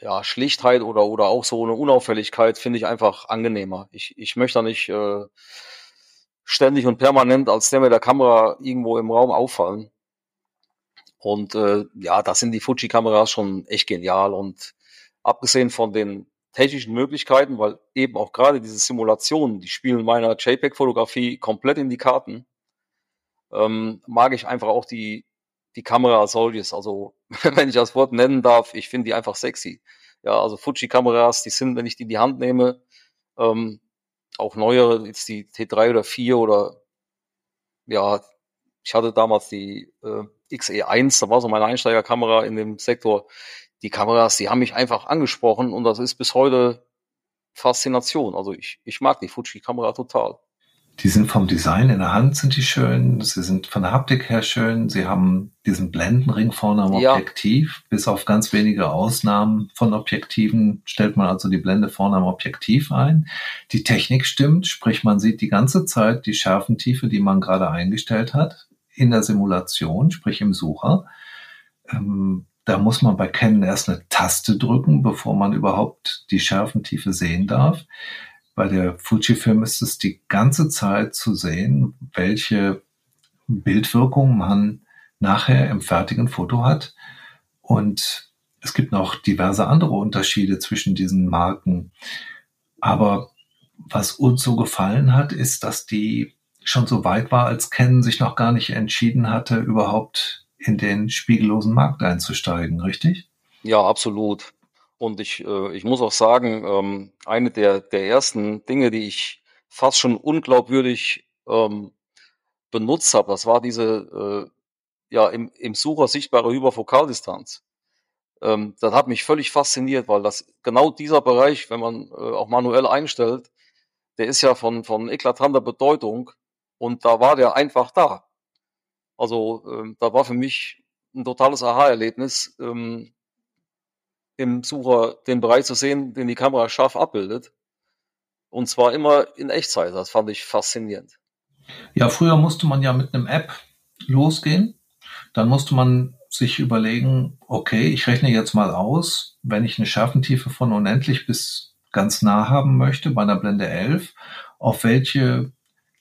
ja, Schlichtheit oder, oder auch so eine Unauffälligkeit finde ich einfach angenehmer. Ich, ich möchte da nicht äh, ständig und permanent als der mit der Kamera irgendwo im Raum auffallen. Und äh, ja, da sind die Fuji-Kameras schon echt genial. Und abgesehen von den technischen Möglichkeiten, weil eben auch gerade diese Simulationen, die spielen meiner JPEG-Fotografie komplett in die Karten, ähm, mag ich einfach auch die, die Kamera als solches. Also, *laughs* wenn ich das Wort nennen darf, ich finde die einfach sexy. Ja, also Fuji-Kameras, die sind, wenn ich die in die Hand nehme, ähm, auch neuere, jetzt die T3 oder 4 oder ja, ich hatte damals die äh, XE1, da war so meine Einsteigerkamera in dem Sektor. Die Kameras, die haben mich einfach angesprochen und das ist bis heute Faszination. Also ich, ich mag die Fuji-Kamera total. Die sind vom Design in der Hand sind die schön, sie sind von der Haptik her schön, sie haben diesen Blendenring vorne am ja. Objektiv. Bis auf ganz wenige Ausnahmen von Objektiven stellt man also die Blende vorne am Objektiv ein. Die Technik stimmt, sprich man sieht die ganze Zeit die Schärfentiefe, die man gerade eingestellt hat, in der Simulation, sprich im Sucher. Ähm, da muss man bei Canon erst eine Taste drücken, bevor man überhaupt die Schärfentiefe sehen darf. Bei der Fujifilm ist es die ganze Zeit zu sehen, welche Bildwirkung man nachher im fertigen Foto hat. Und es gibt noch diverse andere Unterschiede zwischen diesen Marken. Aber was uns so gefallen hat, ist, dass die schon so weit war, als Canon sich noch gar nicht entschieden hatte, überhaupt in den spiegellosen Markt einzusteigen, richtig? Ja, absolut. Und ich, äh, ich muss auch sagen, ähm, eine der, der ersten Dinge, die ich fast schon unglaubwürdig ähm, benutzt habe, das war diese äh, ja im, im Sucher sichtbare Hyperfokaldistanz. Ähm, das hat mich völlig fasziniert, weil das genau dieser Bereich, wenn man äh, auch manuell einstellt, der ist ja von, von eklatanter Bedeutung und da war der einfach da. Also ähm, da war für mich ein totales Aha-Erlebnis, ähm, im Sucher den Bereich zu sehen, den die Kamera scharf abbildet. Und zwar immer in Echtzeit. Das fand ich faszinierend. Ja, früher musste man ja mit einem App losgehen. Dann musste man sich überlegen, okay, ich rechne jetzt mal aus, wenn ich eine Schärfentiefe von unendlich bis ganz nah haben möchte, bei einer Blende 11, auf welche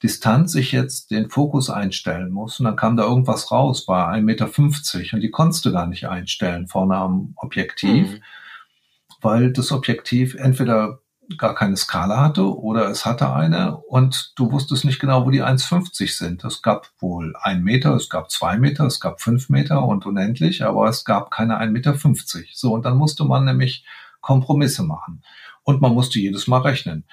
Distanz ich jetzt den Fokus einstellen muss. Und dann kam da irgendwas raus bei 1,50 Meter und die konntest du gar nicht einstellen vorne am Objektiv, mhm. weil das Objektiv entweder gar keine Skala hatte oder es hatte eine und du wusstest nicht genau, wo die 1,50 sind. Es gab wohl ein Meter, es gab zwei Meter, es gab fünf Meter und unendlich, aber es gab keine 1,50 Meter. So, und dann musste man nämlich Kompromisse machen. Und man musste jedes Mal rechnen.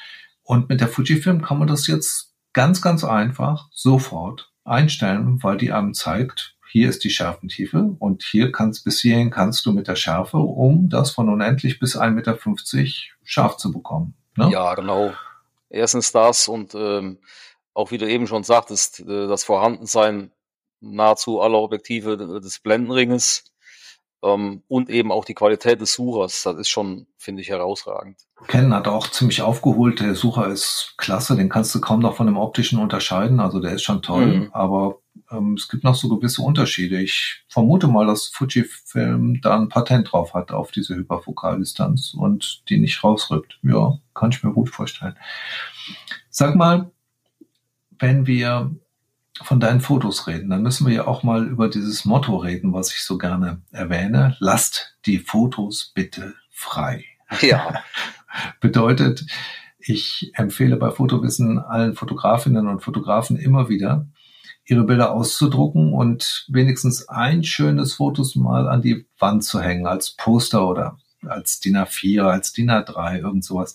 Und mit der Fujifilm kann man das jetzt ganz, ganz einfach sofort einstellen, weil die einem zeigt, hier ist die Schärfentiefe und hier kannst bis hierhin kannst du mit der Schärfe, um das von unendlich bis 1,50 Meter scharf zu bekommen. Ne? Ja, genau. Erstens das und ähm, auch wie du eben schon sagtest, äh, das Vorhandensein nahezu aller Objektive des Blendenringes und eben auch die Qualität des Suchers, das ist schon, finde ich, herausragend. Canon hat auch ziemlich aufgeholt. Der Sucher ist klasse, den kannst du kaum noch von dem optischen unterscheiden. Also der ist schon toll, mhm. aber ähm, es gibt noch so gewisse Unterschiede. Ich vermute mal, dass Fujifilm da ein Patent drauf hat auf diese Hyperfokaldistanz und die nicht rausrückt. Ja, kann ich mir gut vorstellen. Sag mal, wenn wir von deinen Fotos reden, dann müssen wir ja auch mal über dieses Motto reden, was ich so gerne erwähne. Lasst die Fotos bitte frei. Ja. *laughs* Bedeutet, ich empfehle bei Fotowissen allen Fotografinnen und Fotografen immer wieder, ihre Bilder auszudrucken und wenigstens ein schönes Fotos mal an die Wand zu hängen, als Poster oder als DIN A4, als DIN A3, irgend sowas.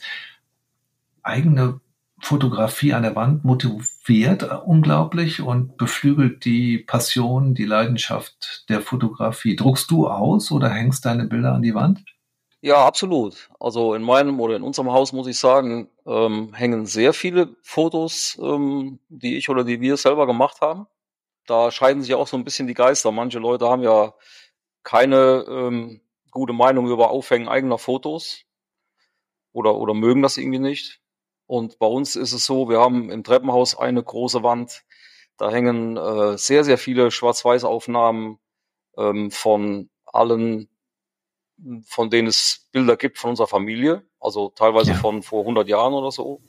Eigene Fotografie an der Wand motiviert unglaublich und beflügelt die Passion, die Leidenschaft der Fotografie. Druckst du aus oder hängst deine Bilder an die Wand? Ja, absolut. Also in meinem oder in unserem Haus muss ich sagen, ähm, hängen sehr viele Fotos, ähm, die ich oder die wir selber gemacht haben. Da scheiden sich auch so ein bisschen die Geister. Manche Leute haben ja keine ähm, gute Meinung über Aufhängen eigener Fotos oder, oder mögen das irgendwie nicht. Und bei uns ist es so, wir haben im Treppenhaus eine große Wand. Da hängen äh, sehr, sehr viele Schwarz-Weiß-Aufnahmen ähm, von allen von denen es Bilder gibt von unserer Familie, also teilweise ja. von vor 100 Jahren oder so.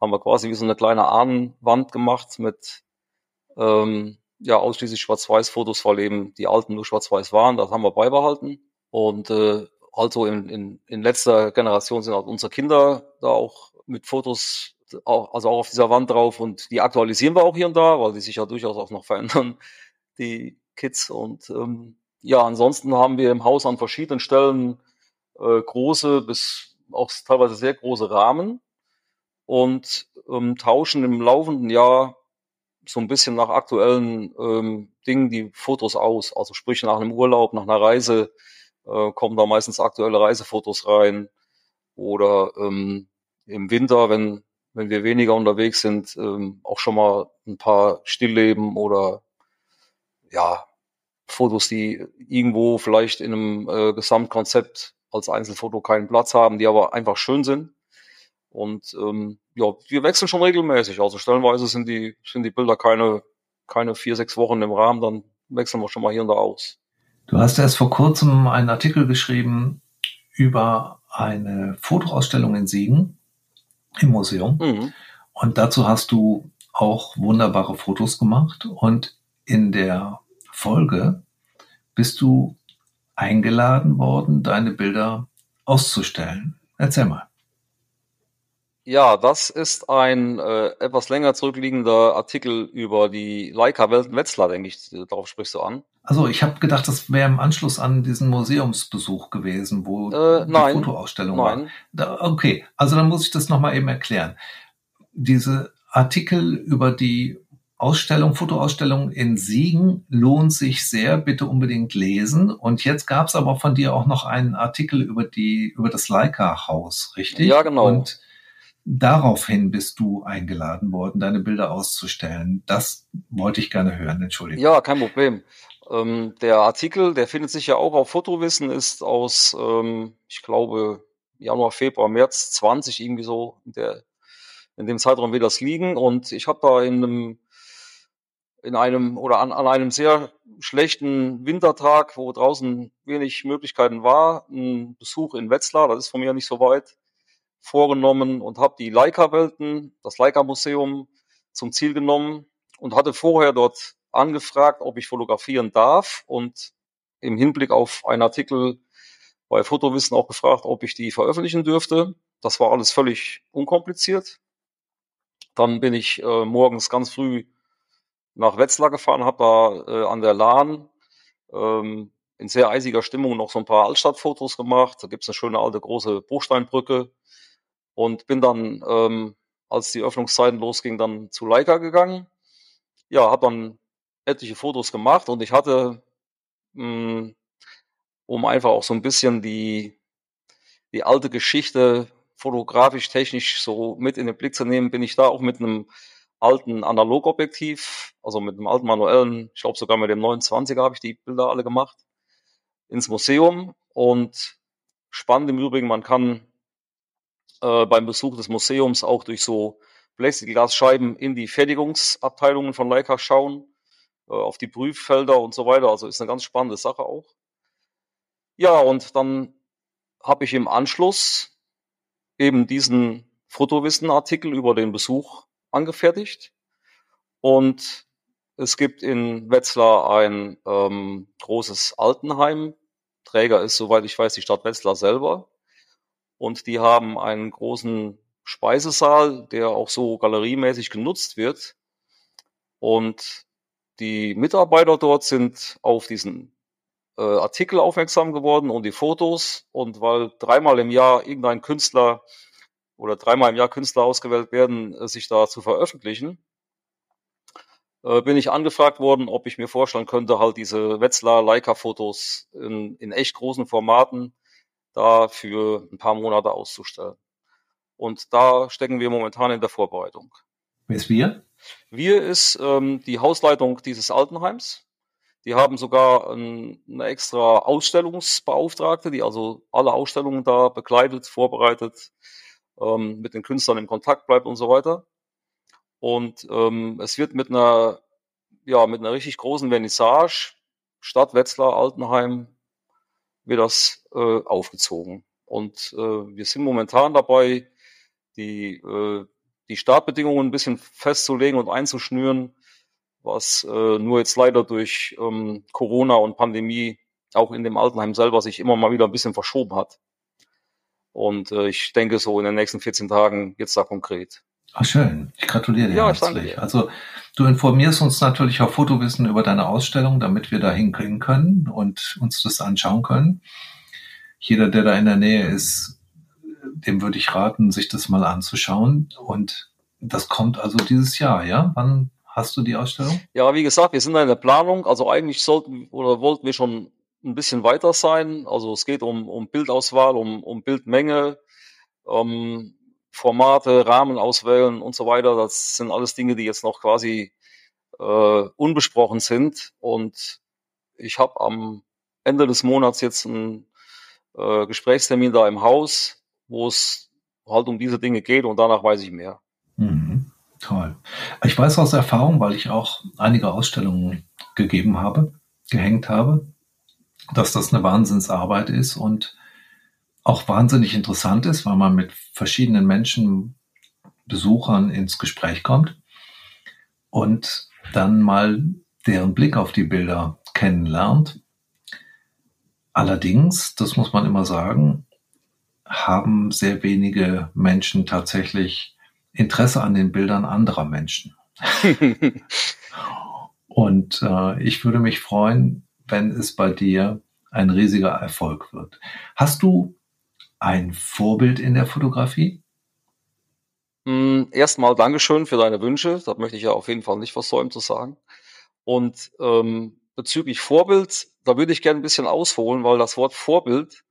Haben wir quasi wie so eine kleine Ahnenwand gemacht mit ähm, ja ausschließlich Schwarz-Weiß-Fotos, weil eben die alten nur Schwarz-Weiß waren. Das haben wir beibehalten. Und äh, also in, in, in letzter Generation sind auch unsere Kinder da auch mit Fotos, auch, also auch auf dieser Wand drauf und die aktualisieren wir auch hier und da, weil die sich ja durchaus auch noch verändern, *laughs* die Kids. Und ähm, ja, ansonsten haben wir im Haus an verschiedenen Stellen äh, große bis auch teilweise sehr große Rahmen und ähm, tauschen im laufenden Jahr so ein bisschen nach aktuellen ähm, Dingen die Fotos aus. Also sprich nach einem Urlaub, nach einer Reise äh, kommen da meistens aktuelle Reisefotos rein. Oder ähm, im Winter, wenn, wenn wir weniger unterwegs sind, ähm, auch schon mal ein paar Stillleben oder ja, Fotos, die irgendwo vielleicht in einem äh, Gesamtkonzept als Einzelfoto keinen Platz haben, die aber einfach schön sind. Und ähm, ja, wir wechseln schon regelmäßig. Also stellenweise sind die, sind die Bilder keine, keine vier, sechs Wochen im Rahmen, dann wechseln wir schon mal hier und da aus. Du hast erst vor kurzem einen Artikel geschrieben über eine Fotoausstellung in Siegen im Museum. Mhm. Und dazu hast du auch wunderbare Fotos gemacht. Und in der Folge bist du eingeladen worden, deine Bilder auszustellen. Erzähl mal. Ja, das ist ein äh, etwas länger zurückliegender Artikel über die Leica Wetzlar, denke ich. Darauf sprichst du an. Also ich habe gedacht, das wäre im Anschluss an diesen Museumsbesuch gewesen, wo äh, die nein, Fotoausstellung nein. war. Da, okay, also dann muss ich das nochmal eben erklären. Diese Artikel über die Ausstellung, Fotoausstellung in Siegen lohnt sich sehr, bitte unbedingt lesen. Und jetzt gab es aber von dir auch noch einen Artikel über die über das Leica-Haus, richtig? Ja, genau. Und daraufhin bist du eingeladen worden, deine Bilder auszustellen. Das wollte ich gerne hören, Entschuldigung. Ja, kein Problem. Ähm, der Artikel, der findet sich ja auch auf Fotowissen, ist aus, ähm, ich glaube, Januar, Februar, März 20 irgendwie so in, der, in dem Zeitraum wird das liegen. Und ich habe da in einem in einem oder an, an einem sehr schlechten Wintertag, wo draußen wenig Möglichkeiten war, einen Besuch in Wetzlar, das ist von mir nicht so weit, vorgenommen und habe die Leica-Welten, das Leica-Museum zum Ziel genommen und hatte vorher dort angefragt, ob ich fotografieren darf und im Hinblick auf einen Artikel bei Fotowissen auch gefragt, ob ich die veröffentlichen dürfte. Das war alles völlig unkompliziert. Dann bin ich äh, morgens ganz früh nach Wetzlar gefahren, habe da äh, an der Lahn ähm, in sehr eisiger Stimmung noch so ein paar Altstadtfotos gemacht. Da gibt's eine schöne alte große Bruchsteinbrücke und bin dann, ähm, als die Öffnungszeiten losgingen, dann zu Leica gegangen. Ja, habe dann etliche Fotos gemacht und ich hatte, mh, hm, um einfach auch so ein bisschen die, die alte Geschichte fotografisch, technisch so mit in den Blick zu nehmen, bin ich da auch mit einem alten Analogobjektiv, also mit einem alten manuellen, ich glaube sogar mit dem 29er habe ich die Bilder alle gemacht, ins Museum. Und spannend im Übrigen, man kann äh, beim Besuch des Museums auch durch so Plexiglasscheiben in die Fertigungsabteilungen von Leica schauen. äh, auf die Prüffelder und so weiter. Also ist eine ganz spannende Sache auch. Ja, und dann habe ich im Anschluss eben diesen Fotowissen-Artikel über den Besuch angefertigt. Und es gibt in Wetzlar ein ähm, großes Altenheim. Träger ist, soweit ich weiß, die Stadt Wetzlar selber. Und die haben einen großen Speisesaal, der auch so galeriemäßig genutzt wird. Und die Mitarbeiter dort sind auf diesen äh, Artikel aufmerksam geworden und die Fotos. Und weil dreimal im Jahr irgendein Künstler oder dreimal im Jahr Künstler ausgewählt werden, äh, sich da zu veröffentlichen, äh, bin ich angefragt worden, ob ich mir vorstellen könnte, halt diese Wetzlar Leica-Fotos in, in echt großen Formaten da für ein paar Monate auszustellen. Und da stecken wir momentan in der Vorbereitung. Wer ist wir? Wir ist ähm, die Hausleitung dieses Altenheims. Die haben sogar ein, eine extra Ausstellungsbeauftragte, die also alle Ausstellungen da begleitet, vorbereitet, ähm, mit den Künstlern im Kontakt bleibt und so weiter. Und ähm, es wird mit einer, ja, mit einer richtig großen Vernissage, Stadt Wetzlar, Altenheim, wird das äh, aufgezogen. Und äh, wir sind momentan dabei, die, äh, die Startbedingungen ein bisschen festzulegen und einzuschnüren, was äh, nur jetzt leider durch ähm, Corona und Pandemie auch in dem Altenheim selber sich immer mal wieder ein bisschen verschoben hat. Und äh, ich denke so in den nächsten 14 Tagen jetzt da konkret. Ach schön, ich gratuliere dir Ja, herzlich. danke dir. Also du informierst uns natürlich auf Fotowissen über deine Ausstellung, damit wir da hinkriegen können und uns das anschauen können. Jeder, der da in der Nähe ist, dem würde ich raten, sich das mal anzuschauen. Und das kommt also dieses Jahr, ja? Wann hast du die Ausstellung? Ja, wie gesagt, wir sind in der Planung. Also eigentlich sollten oder wollten wir schon ein bisschen weiter sein. Also es geht um, um Bildauswahl, um, um Bildmenge, um Formate, Rahmen auswählen und so weiter. Das sind alles Dinge, die jetzt noch quasi äh, unbesprochen sind. Und ich habe am Ende des Monats jetzt einen äh, Gesprächstermin da im Haus, wo es halt um diese Dinge geht und danach weiß ich mehr. Mhm. Toll. Ich weiß aus Erfahrung, weil ich auch einige Ausstellungen gegeben habe, gehängt habe, dass das eine Wahnsinnsarbeit ist und auch wahnsinnig interessant ist, weil man mit verschiedenen Menschen, Besuchern ins Gespräch kommt und dann mal deren Blick auf die Bilder kennenlernt. Allerdings, das muss man immer sagen, haben sehr wenige Menschen tatsächlich Interesse an den Bildern anderer Menschen. *laughs* Und äh, ich würde mich freuen, wenn es bei dir ein riesiger Erfolg wird. Hast du ein Vorbild in der Fotografie? Mm, Erstmal Dankeschön für deine Wünsche. Da möchte ich ja auf jeden Fall nicht versäumen zu sagen. Und ähm, bezüglich Vorbild, da würde ich gerne ein bisschen ausholen, weil das Wort Vorbild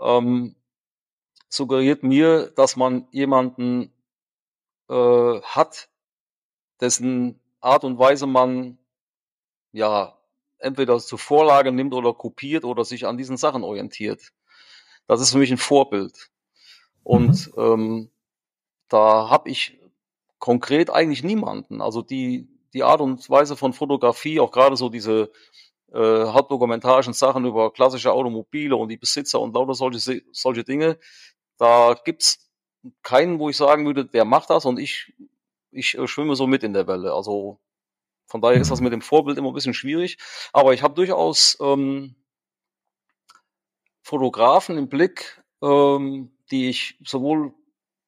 ähm, suggeriert mir, dass man jemanden äh, hat, dessen Art und Weise man ja entweder zur Vorlage nimmt oder kopiert oder sich an diesen Sachen orientiert. Das ist für mich ein Vorbild. Und ähm, da habe ich konkret eigentlich niemanden. Also die, die Art und Weise von Fotografie, auch gerade so diese äh, halbdokumentarischen Sachen über klassische Automobile und die Besitzer und lauter solche, solche Dinge, da gibt's keinen, wo ich sagen würde, der macht das und ich, ich äh, schwimme so mit in der Welle. Also von daher ist das mit dem Vorbild immer ein bisschen schwierig. Aber ich habe durchaus ähm, Fotografen im Blick, ähm, die ich sowohl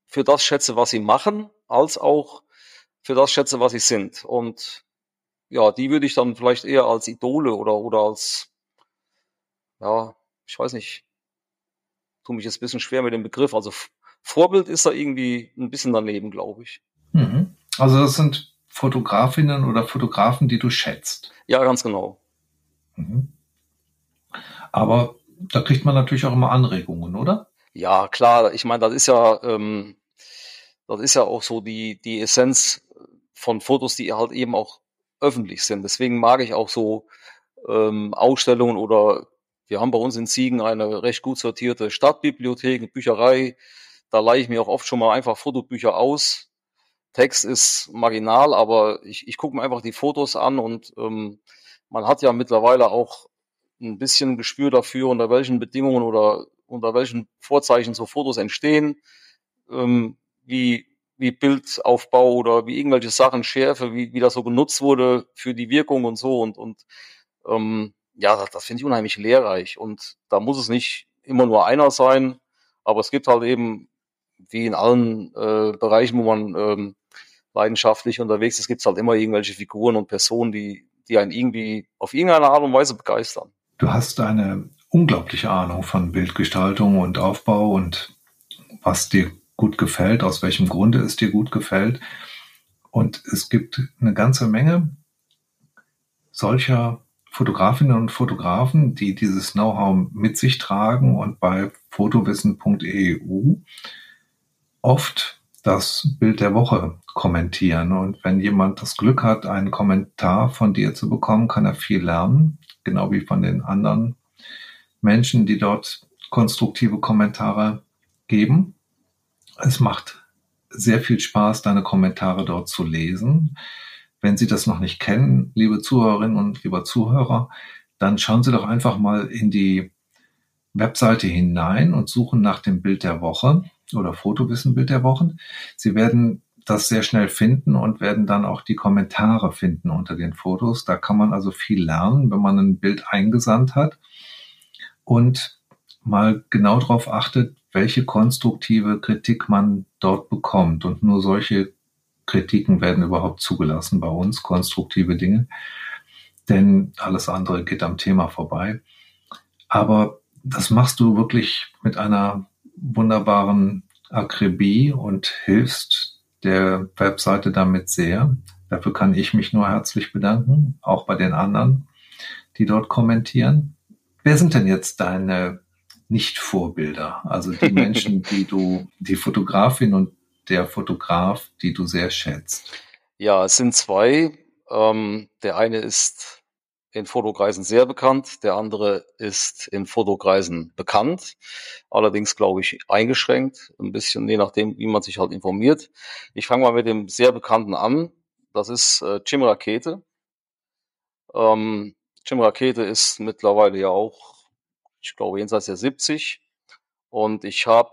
für das schätze, was sie machen, als auch für das schätze, was sie sind. Und ja, die würde ich dann vielleicht eher als Idole oder, oder als, ja, ich weiß nicht, tue mich jetzt ein bisschen schwer mit dem Begriff. Also Vorbild ist da irgendwie ein bisschen daneben, glaube ich. Mhm. Also das sind Fotografinnen oder Fotografen, die du schätzt. Ja, ganz genau. Mhm. Aber da kriegt man natürlich auch immer Anregungen, oder? Ja, klar, ich meine, das ist ja, ähm, das ist ja auch so die, die Essenz von Fotos, die halt eben auch öffentlich sind. Deswegen mag ich auch so ähm, Ausstellungen oder wir haben bei uns in Siegen eine recht gut sortierte Stadtbibliothek, eine Bücherei. Da leihe ich mir auch oft schon mal einfach Fotobücher aus. Text ist marginal, aber ich, ich gucke mir einfach die Fotos an und ähm, man hat ja mittlerweile auch ein bisschen Gespür dafür, unter welchen Bedingungen oder unter welchen Vorzeichen so Fotos entstehen, ähm, wie, wie Bildaufbau oder wie irgendwelche Sachen, Schärfe, wie, wie das so genutzt wurde für die Wirkung und so und, und ähm, ja, das, das finde ich unheimlich lehrreich und da muss es nicht immer nur einer sein, aber es gibt halt eben, wie in allen äh, Bereichen, wo man ähm, leidenschaftlich unterwegs ist, gibt es halt immer irgendwelche Figuren und Personen, die, die einen irgendwie auf irgendeine Art und Weise begeistern. Du hast eine unglaubliche Ahnung von Bildgestaltung und Aufbau und was dir gut gefällt, aus welchem Grunde es dir gut gefällt. Und es gibt eine ganze Menge solcher Fotografinnen und Fotografen, die dieses Know-how mit sich tragen und bei fotowissen.eu oft das Bild der Woche kommentieren. Und wenn jemand das Glück hat, einen Kommentar von dir zu bekommen, kann er viel lernen, genau wie von den anderen Menschen, die dort konstruktive Kommentare geben. Es macht sehr viel Spaß, deine Kommentare dort zu lesen. Wenn Sie das noch nicht kennen, liebe Zuhörerinnen und lieber Zuhörer, dann schauen Sie doch einfach mal in die Webseite hinein und suchen nach dem Bild der Woche oder Fotowissenbild der Wochen. Sie werden das sehr schnell finden und werden dann auch die Kommentare finden unter den Fotos. Da kann man also viel lernen, wenn man ein Bild eingesandt hat und mal genau darauf achtet, welche konstruktive Kritik man dort bekommt. Und nur solche Kritiken werden überhaupt zugelassen bei uns, konstruktive Dinge. Denn alles andere geht am Thema vorbei. Aber das machst du wirklich mit einer wunderbaren Akribie und hilfst der Webseite damit sehr. Dafür kann ich mich nur herzlich bedanken, auch bei den anderen, die dort kommentieren. Wer sind denn jetzt deine Nicht-Vorbilder? Also die *laughs* Menschen, die du, die Fotografin und der Fotograf, die du sehr schätzt? Ja, es sind zwei. Ähm, der eine ist in Fotokreisen sehr bekannt, der andere ist in Fotokreisen bekannt, allerdings glaube ich eingeschränkt, ein bisschen je nachdem, wie man sich halt informiert. Ich fange mal mit dem sehr bekannten an, das ist äh, Jim Rakete. Ähm, Jim Rakete ist mittlerweile ja auch, ich glaube, jenseits der 70 und ich habe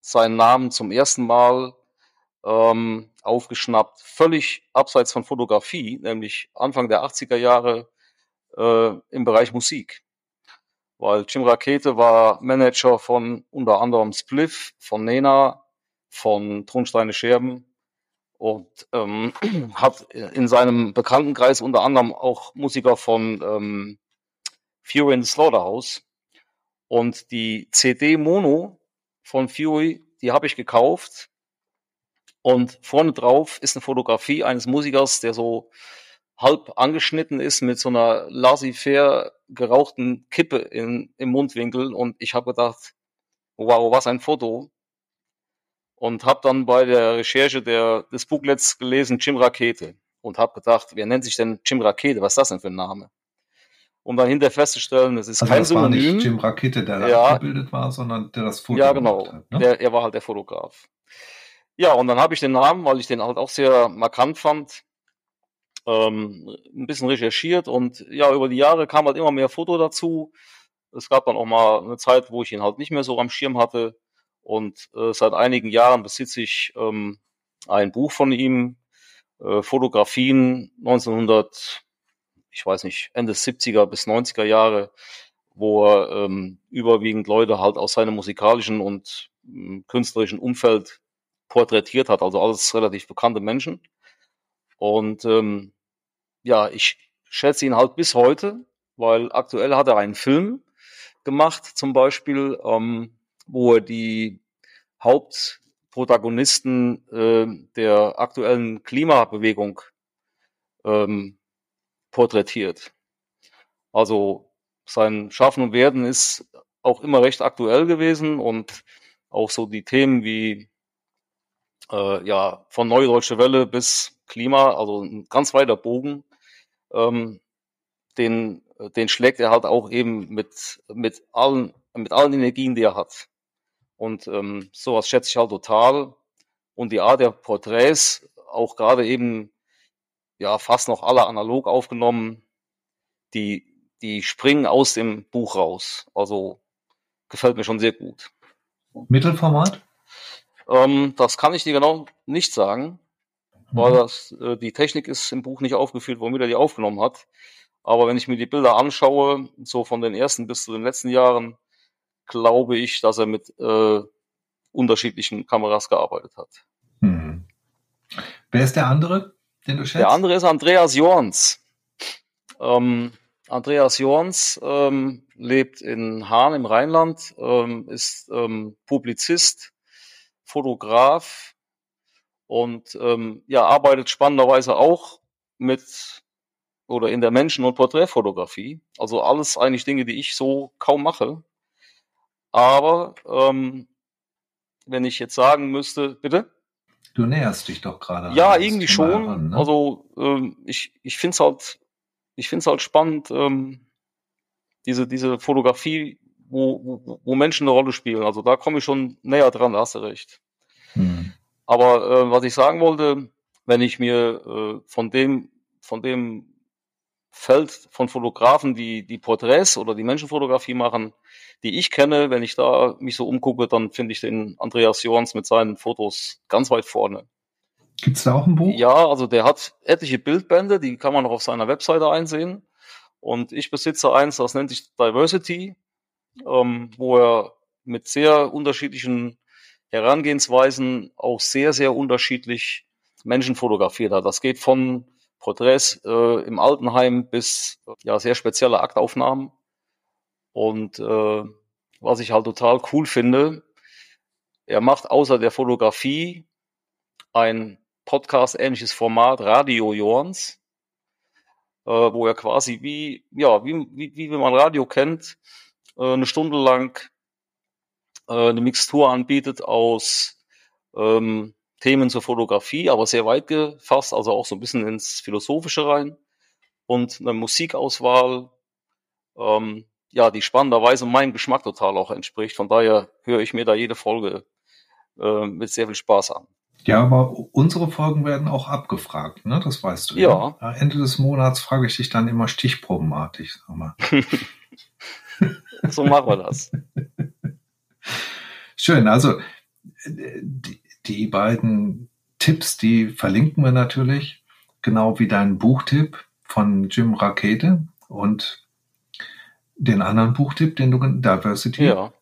seinen Namen zum ersten Mal ähm, aufgeschnappt, völlig abseits von Fotografie, nämlich Anfang der 80er Jahre äh, im Bereich Musik. Weil Jim Rakete war Manager von unter anderem Spliff, von Nena, von Tonsteine Scherben und ähm, *clears throat* hat in seinem Bekanntenkreis unter anderem auch Musiker von ähm, Fury in the Slaughterhouse. Und die CD Mono von Fury, die habe ich gekauft. Und vorne drauf ist eine Fotografie eines Musikers, der so halb angeschnitten ist mit so einer laissez-faire gerauchten Kippe in, im Mundwinkel und ich habe gedacht, wow, was ein Foto. Und habe dann bei der Recherche der, des Booklets gelesen Jim Rakete und habe gedacht, wer nennt sich denn Jim Rakete? Was ist das denn für ein Name? Um dann hinterher festzustellen, es ist also kein das Synonym. War nicht Jim Rakete, der ja, abgebildet war, sondern der das Foto Ja, genau. Hat, ne? der, er war halt der Fotograf. Ja, und dann habe ich den Namen, weil ich den halt auch sehr markant fand, ähm, ein bisschen recherchiert und ja, über die Jahre kam halt immer mehr Foto dazu. Es gab dann auch mal eine Zeit, wo ich ihn halt nicht mehr so am Schirm hatte. Und äh, seit einigen Jahren besitze ich ähm, ein Buch von ihm, äh, Fotografien 1900, ich weiß nicht, Ende 70er bis 90er Jahre, wo er ähm, überwiegend Leute halt aus seinem musikalischen und äh, künstlerischen Umfeld porträtiert hat, also alles relativ bekannte Menschen. Und ähm, ja, ich schätze ihn halt bis heute, weil aktuell hat er einen Film gemacht, zum Beispiel, ähm, wo er die Hauptprotagonisten äh, der aktuellen Klimabewegung ähm, porträtiert. Also sein Schaffen und Werden ist auch immer recht aktuell gewesen und auch so die Themen wie äh, ja von Neue Deutsche Welle bis Klima, also ein ganz weiter Bogen, ähm, den, den schlägt er halt auch eben mit, mit, allen, mit allen Energien, die er hat. Und ähm, sowas schätze ich halt total. und die Art der Porträts, auch gerade eben ja fast noch alle analog aufgenommen, die, die springen aus dem Buch raus. Also gefällt mir schon sehr gut. Mittelformat? Ähm, das kann ich dir genau nicht sagen, weil mhm. das, äh, die Technik ist im Buch nicht aufgeführt, womit er die aufgenommen hat. Aber wenn ich mir die Bilder anschaue, so von den ersten bis zu den letzten Jahren, glaube ich, dass er mit äh, unterschiedlichen Kameras gearbeitet hat. Hm. Wer ist der andere, den du schätzt? Der andere ist Andreas Jorns. Ähm, Andreas Jorns ähm, lebt in Hahn im Rheinland, ähm, ist ähm, Publizist, Fotograf und ähm, ja, arbeitet spannenderweise auch mit oder in der Menschen- und Porträtfotografie. Also alles eigentlich Dinge, die ich so kaum mache. Aber ähm, wenn ich jetzt sagen müsste, bitte? Du näherst dich doch gerade. Ja, irgendwie schon. Heran, ne? Also ähm, ich, ich finde es halt, ich finde es halt spannend, ähm, diese, diese Fotografie, wo, wo, wo Menschen eine Rolle spielen. Also da komme ich schon näher dran, da hast du recht. Aber äh, was ich sagen wollte, wenn ich mir äh, von dem, von dem Feld von Fotografen, die die Porträts oder die Menschenfotografie machen, die ich kenne, wenn ich da mich so umgucke, dann finde ich den Andreas Jorns mit seinen Fotos ganz weit vorne. Gibt's da auch ein Buch? Ja, also der hat etliche Bildbände, die kann man noch auf seiner Webseite einsehen. Und ich besitze eins, das nennt sich Diversity, ähm, wo er mit sehr unterschiedlichen Herangehensweisen auch sehr, sehr unterschiedlich Menschen fotografiert hat. Das geht von Porträts äh, im Altenheim bis ja sehr spezielle Aktaufnahmen. Und äh, was ich halt total cool finde, er macht außer der Fotografie ein Podcast-ähnliches Format, Radio Jorns, äh, wo er quasi wie, ja, wie, wie, wie man Radio kennt, äh, eine Stunde lang äh, eine Mixtur anbietet aus ähm, Themen zur Fotografie, aber sehr weit gefasst, also auch so ein bisschen ins Philosophische rein und eine Musikauswahl, ähm, ja, die spannenderweise meinem Geschmack total auch entspricht. Von daher höre ich mir da jede Folge äh, mit sehr viel Spaß an. Ja, aber unsere Folgen werden auch abgefragt, ne? Das weißt du. Ja. ja. Ende des Monats frage ich dich dann immer stichprobenartig. Sag mal. *laughs* so machen wir das. *laughs* Schön, also die, die beiden Tipps, die verlinken wir natürlich, genau wie dein Buchtipp von Jim Rakete und den anderen Buchtipp, den du Diversity. Ja.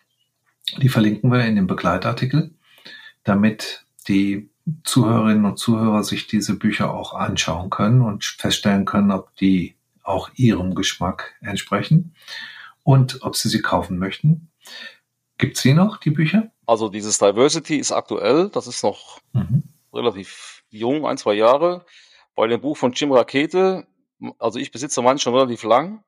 Die verlinken wir in dem Begleitartikel, damit die Zuhörerinnen und Zuhörer sich diese Bücher auch anschauen können und feststellen können, ob die auch ihrem Geschmack entsprechen und ob sie sie kaufen möchten. Gibt's die noch, die Bücher? Also dieses Diversity ist aktuell, das ist noch mhm. relativ jung, ein, zwei Jahre. Bei dem Buch von Jim Rakete, also ich besitze meins schon relativ lang,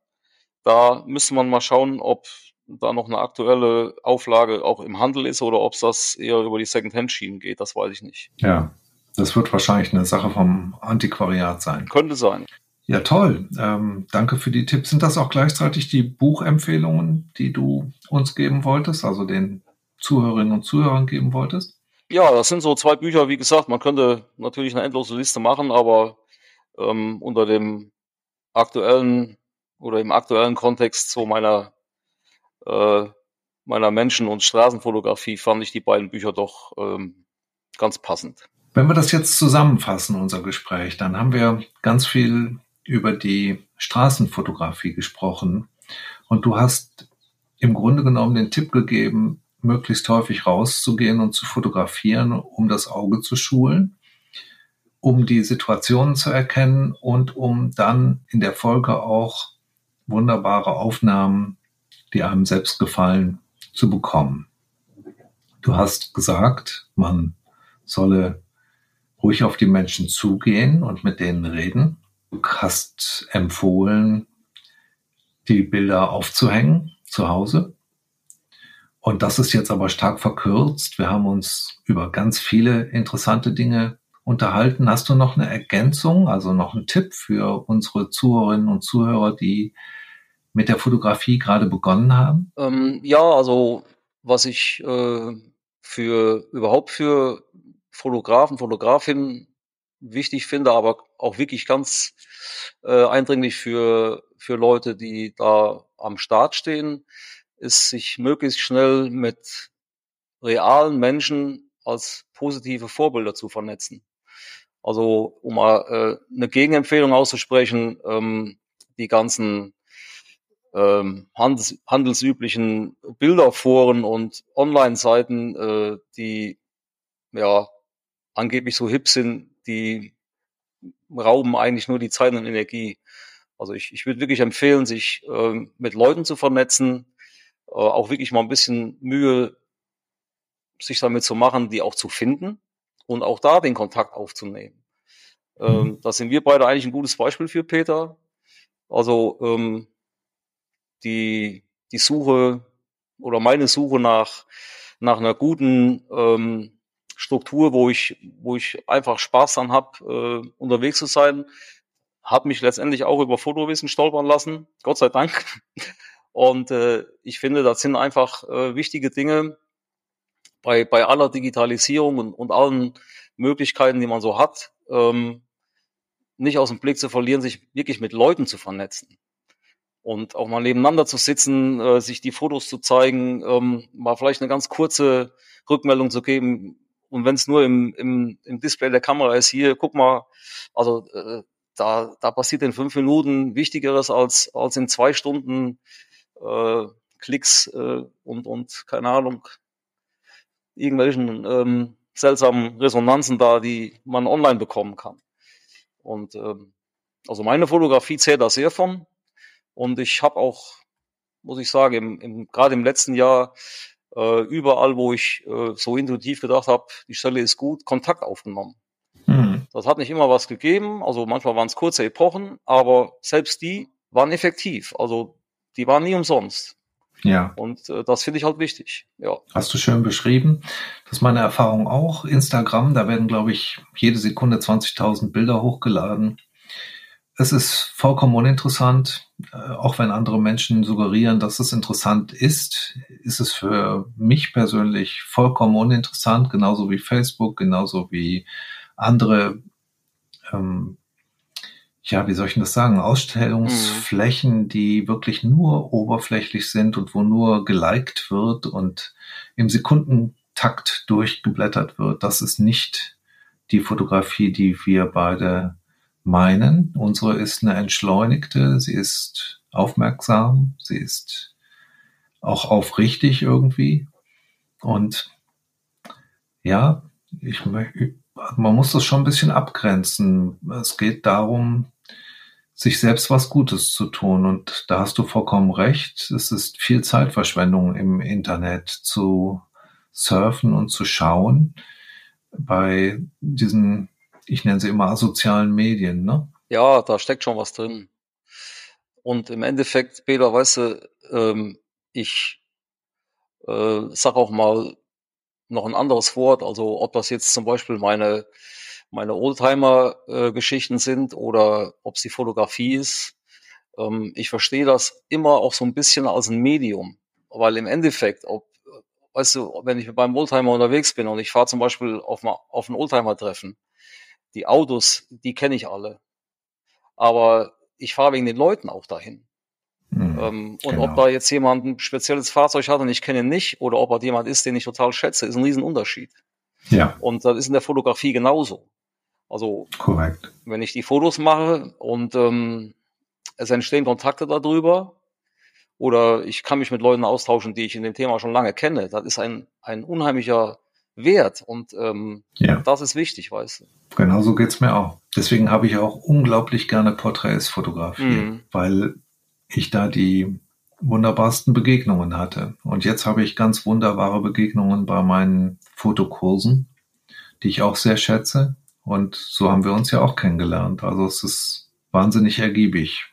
da müsste man mal schauen, ob da noch eine aktuelle Auflage auch im Handel ist oder ob es das eher über die Second-Hand-Schienen geht, das weiß ich nicht. Ja, das wird wahrscheinlich eine Sache vom Antiquariat sein. Könnte sein. Ja, toll. Ähm, danke für die Tipps. Sind das auch gleichzeitig die Buchempfehlungen, die du uns geben wolltest, also den Zuhörerinnen und Zuhörern geben wolltest? Ja, das sind so zwei Bücher, wie gesagt, man könnte natürlich eine endlose Liste machen, aber ähm, unter dem aktuellen oder im aktuellen Kontext so meiner äh, meiner Menschen- und Straßenfotografie fand ich die beiden Bücher doch ähm, ganz passend. Wenn wir das jetzt zusammenfassen, unser Gespräch, dann haben wir ganz viel über die Straßenfotografie gesprochen und du hast im Grunde genommen den Tipp gegeben, möglichst häufig rauszugehen und zu fotografieren, um das Auge zu schulen, um die Situationen zu erkennen und um dann in der Folge auch wunderbare Aufnahmen, die einem selbst gefallen, zu bekommen. Du hast gesagt, man solle ruhig auf die Menschen zugehen und mit denen reden. Du hast empfohlen, die Bilder aufzuhängen zu Hause. Und das ist jetzt aber stark verkürzt. Wir haben uns über ganz viele interessante Dinge unterhalten. Hast du noch eine Ergänzung, also noch einen Tipp für unsere Zuhörerinnen und Zuhörer, die mit der Fotografie gerade begonnen haben? Ähm, ja, also was ich äh, für überhaupt für Fotografen, Fotografinnen wichtig finde, aber auch wirklich ganz äh, eindringlich für, für Leute, die da am Start stehen, ist sich möglichst schnell mit realen Menschen als positive Vorbilder zu vernetzen. Also um mal äh, eine Gegenempfehlung auszusprechen, ähm, die ganzen ähm, handels, handelsüblichen Bilderforen und Online-Seiten, äh, die ja angeblich so hip sind, die rauben eigentlich nur die Zeit und Energie. Also ich, ich würde wirklich empfehlen, sich äh, mit Leuten zu vernetzen, auch wirklich mal ein bisschen Mühe sich damit zu machen, die auch zu finden und auch da den Kontakt aufzunehmen. Ähm, mhm. da sind wir beide eigentlich ein gutes Beispiel für, Peter. Also ähm, die, die Suche oder meine Suche nach, nach einer guten ähm, Struktur, wo ich, wo ich einfach Spaß dran habe, äh, unterwegs zu sein, hat mich letztendlich auch über Fotowissen stolpern lassen, Gott sei Dank. Und äh, ich finde, das sind einfach äh, wichtige Dinge bei, bei aller Digitalisierung und, und allen Möglichkeiten, die man so hat, ähm, nicht aus dem Blick zu verlieren, sich wirklich mit Leuten zu vernetzen. Und auch mal nebeneinander zu sitzen, äh, sich die Fotos zu zeigen, ähm, mal vielleicht eine ganz kurze Rückmeldung zu geben, und wenn es nur im, im, im Display der Kamera ist, hier, guck mal, also äh, da, da passiert in fünf Minuten Wichtigeres als, als in zwei Stunden äh, Klicks äh, und, und keine Ahnung, irgendwelchen ähm, seltsamen Resonanzen da, die man online bekommen kann. Und ähm, also meine Fotografie zählt da sehr von. Und ich habe auch, muss ich sagen, im, im, gerade im letzten Jahr äh, überall, wo ich äh, so intuitiv gedacht habe, die Stelle ist gut, Kontakt aufgenommen. Mhm. Das hat nicht immer was gegeben, also manchmal waren es kurze Epochen, aber selbst die waren effektiv, also die waren nie umsonst. Ja. Und äh, das finde ich halt wichtig. Ja. Hast du schön beschrieben. Das ist meine Erfahrung auch. Instagram, da werden, glaube ich, jede Sekunde 20.000 Bilder hochgeladen. Es ist vollkommen uninteressant, äh, auch wenn andere Menschen suggerieren, dass es interessant ist, ist es für mich persönlich vollkommen uninteressant, genauso wie Facebook, genauso wie andere, ähm, ja, wie soll ich das sagen, Ausstellungsflächen, mhm. die wirklich nur oberflächlich sind und wo nur geliked wird und im Sekundentakt durchgeblättert wird. Das ist nicht die Fotografie, die wir beide meinen. Unsere ist eine entschleunigte, sie ist aufmerksam, sie ist auch aufrichtig irgendwie. Und ja, ich möchte, man muss das schon ein bisschen abgrenzen. Es geht darum, sich selbst was Gutes zu tun. Und da hast du vollkommen recht. Es ist viel Zeitverschwendung im Internet zu surfen und zu schauen bei diesen ich nenne sie immer sozialen Medien, ne? Ja, da steckt schon was drin. Und im Endeffekt, Peter, weißt du, ähm, ich äh, sag auch mal noch ein anderes Wort, also ob das jetzt zum Beispiel meine, meine Oldtimer-Geschichten sind oder ob es die Fotografie ist. Ähm, ich verstehe das immer auch so ein bisschen als ein Medium, weil im Endeffekt, ob, weißt du, wenn ich mit meinem Oldtimer unterwegs bin und ich fahre zum Beispiel auf, auf ein Oldtimer-Treffen, die Autos, die kenne ich alle. Aber ich fahre wegen den Leuten auch dahin. Mhm, ähm, und genau. ob da jetzt jemand ein spezielles Fahrzeug hat und ich kenne ihn nicht, oder ob er jemand ist, den ich total schätze, ist ein Riesenunterschied. Ja. Und das ist in der Fotografie genauso. Also, Korrekt. wenn ich die Fotos mache und ähm, es entstehen Kontakte darüber, oder ich kann mich mit Leuten austauschen, die ich in dem Thema schon lange kenne, das ist ein, ein unheimlicher wert. Und ähm, ja. das ist wichtig, weißt du. Genau so geht's mir auch. Deswegen habe ich auch unglaublich gerne Porträts fotografiert, mhm. weil ich da die wunderbarsten Begegnungen hatte. Und jetzt habe ich ganz wunderbare Begegnungen bei meinen Fotokursen, die ich auch sehr schätze. Und so haben wir uns ja auch kennengelernt. Also es ist wahnsinnig ergiebig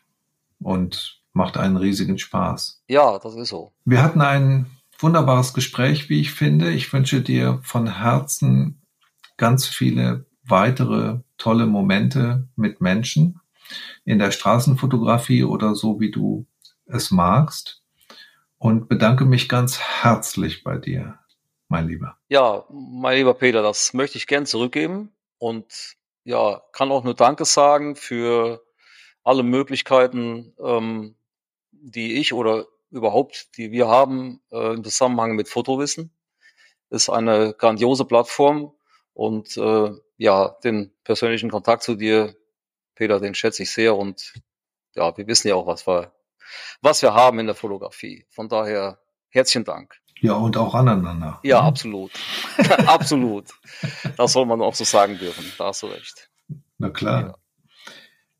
und macht einen riesigen Spaß. Ja, das ist so. Wir hatten einen wunderbares Gespräch, wie ich finde. Ich wünsche dir von Herzen ganz viele weitere tolle Momente mit Menschen in der Straßenfotografie oder so, wie du es magst. Und bedanke mich ganz herzlich bei dir. mein Lieber. Ja, mein lieber Peter, das möchte ich gern zurückgeben und ja, kann auch nur Danke sagen für alle Möglichkeiten, ähm, die ich oder überhaupt, die wir haben äh, im Zusammenhang mit Fotowissen. Ist eine grandiose Plattform und äh, ja, den persönlichen Kontakt zu dir, Peter, den schätze ich sehr und ja, wir wissen ja auch, was wir, was wir haben in der Fotografie. Von daher herzlichen Dank. Ja, und auch aneinander. Ja, mhm. absolut. *laughs* absolut. Das soll man auch so sagen dürfen. Da hast du recht. Na klar. Ja.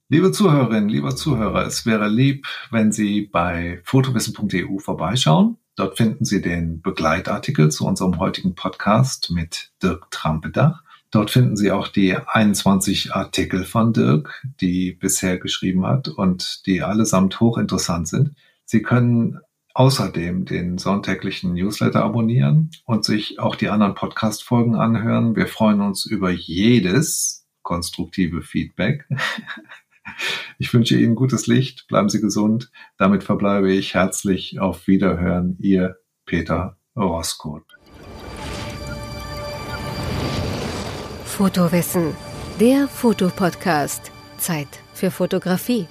Liebe Zuhörerinnen, lieber Zuhörer, es wäre lieb, wenn Sie bei fotowissen.eu vorbeischauen. Dort finden Sie den Begleitartikel zu unserem heutigen Podcast mit Dirk Trampedach. Dort finden Sie auch die 21 Artikel von Dirk, die bisher geschrieben hat und die allesamt hochinteressant sind. Sie können außerdem den sonntäglichen Newsletter abonnieren und sich auch die anderen Podcast-Folgen anhören. Wir freuen uns über jedes konstruktive Feedback. *laughs* Ich wünsche Ihnen gutes Licht, bleiben Sie gesund. Damit verbleibe ich herzlich auf Wiederhören. Ihr Peter Roskot. Fotowissen, der Fotopodcast. Zeit für Fotografie.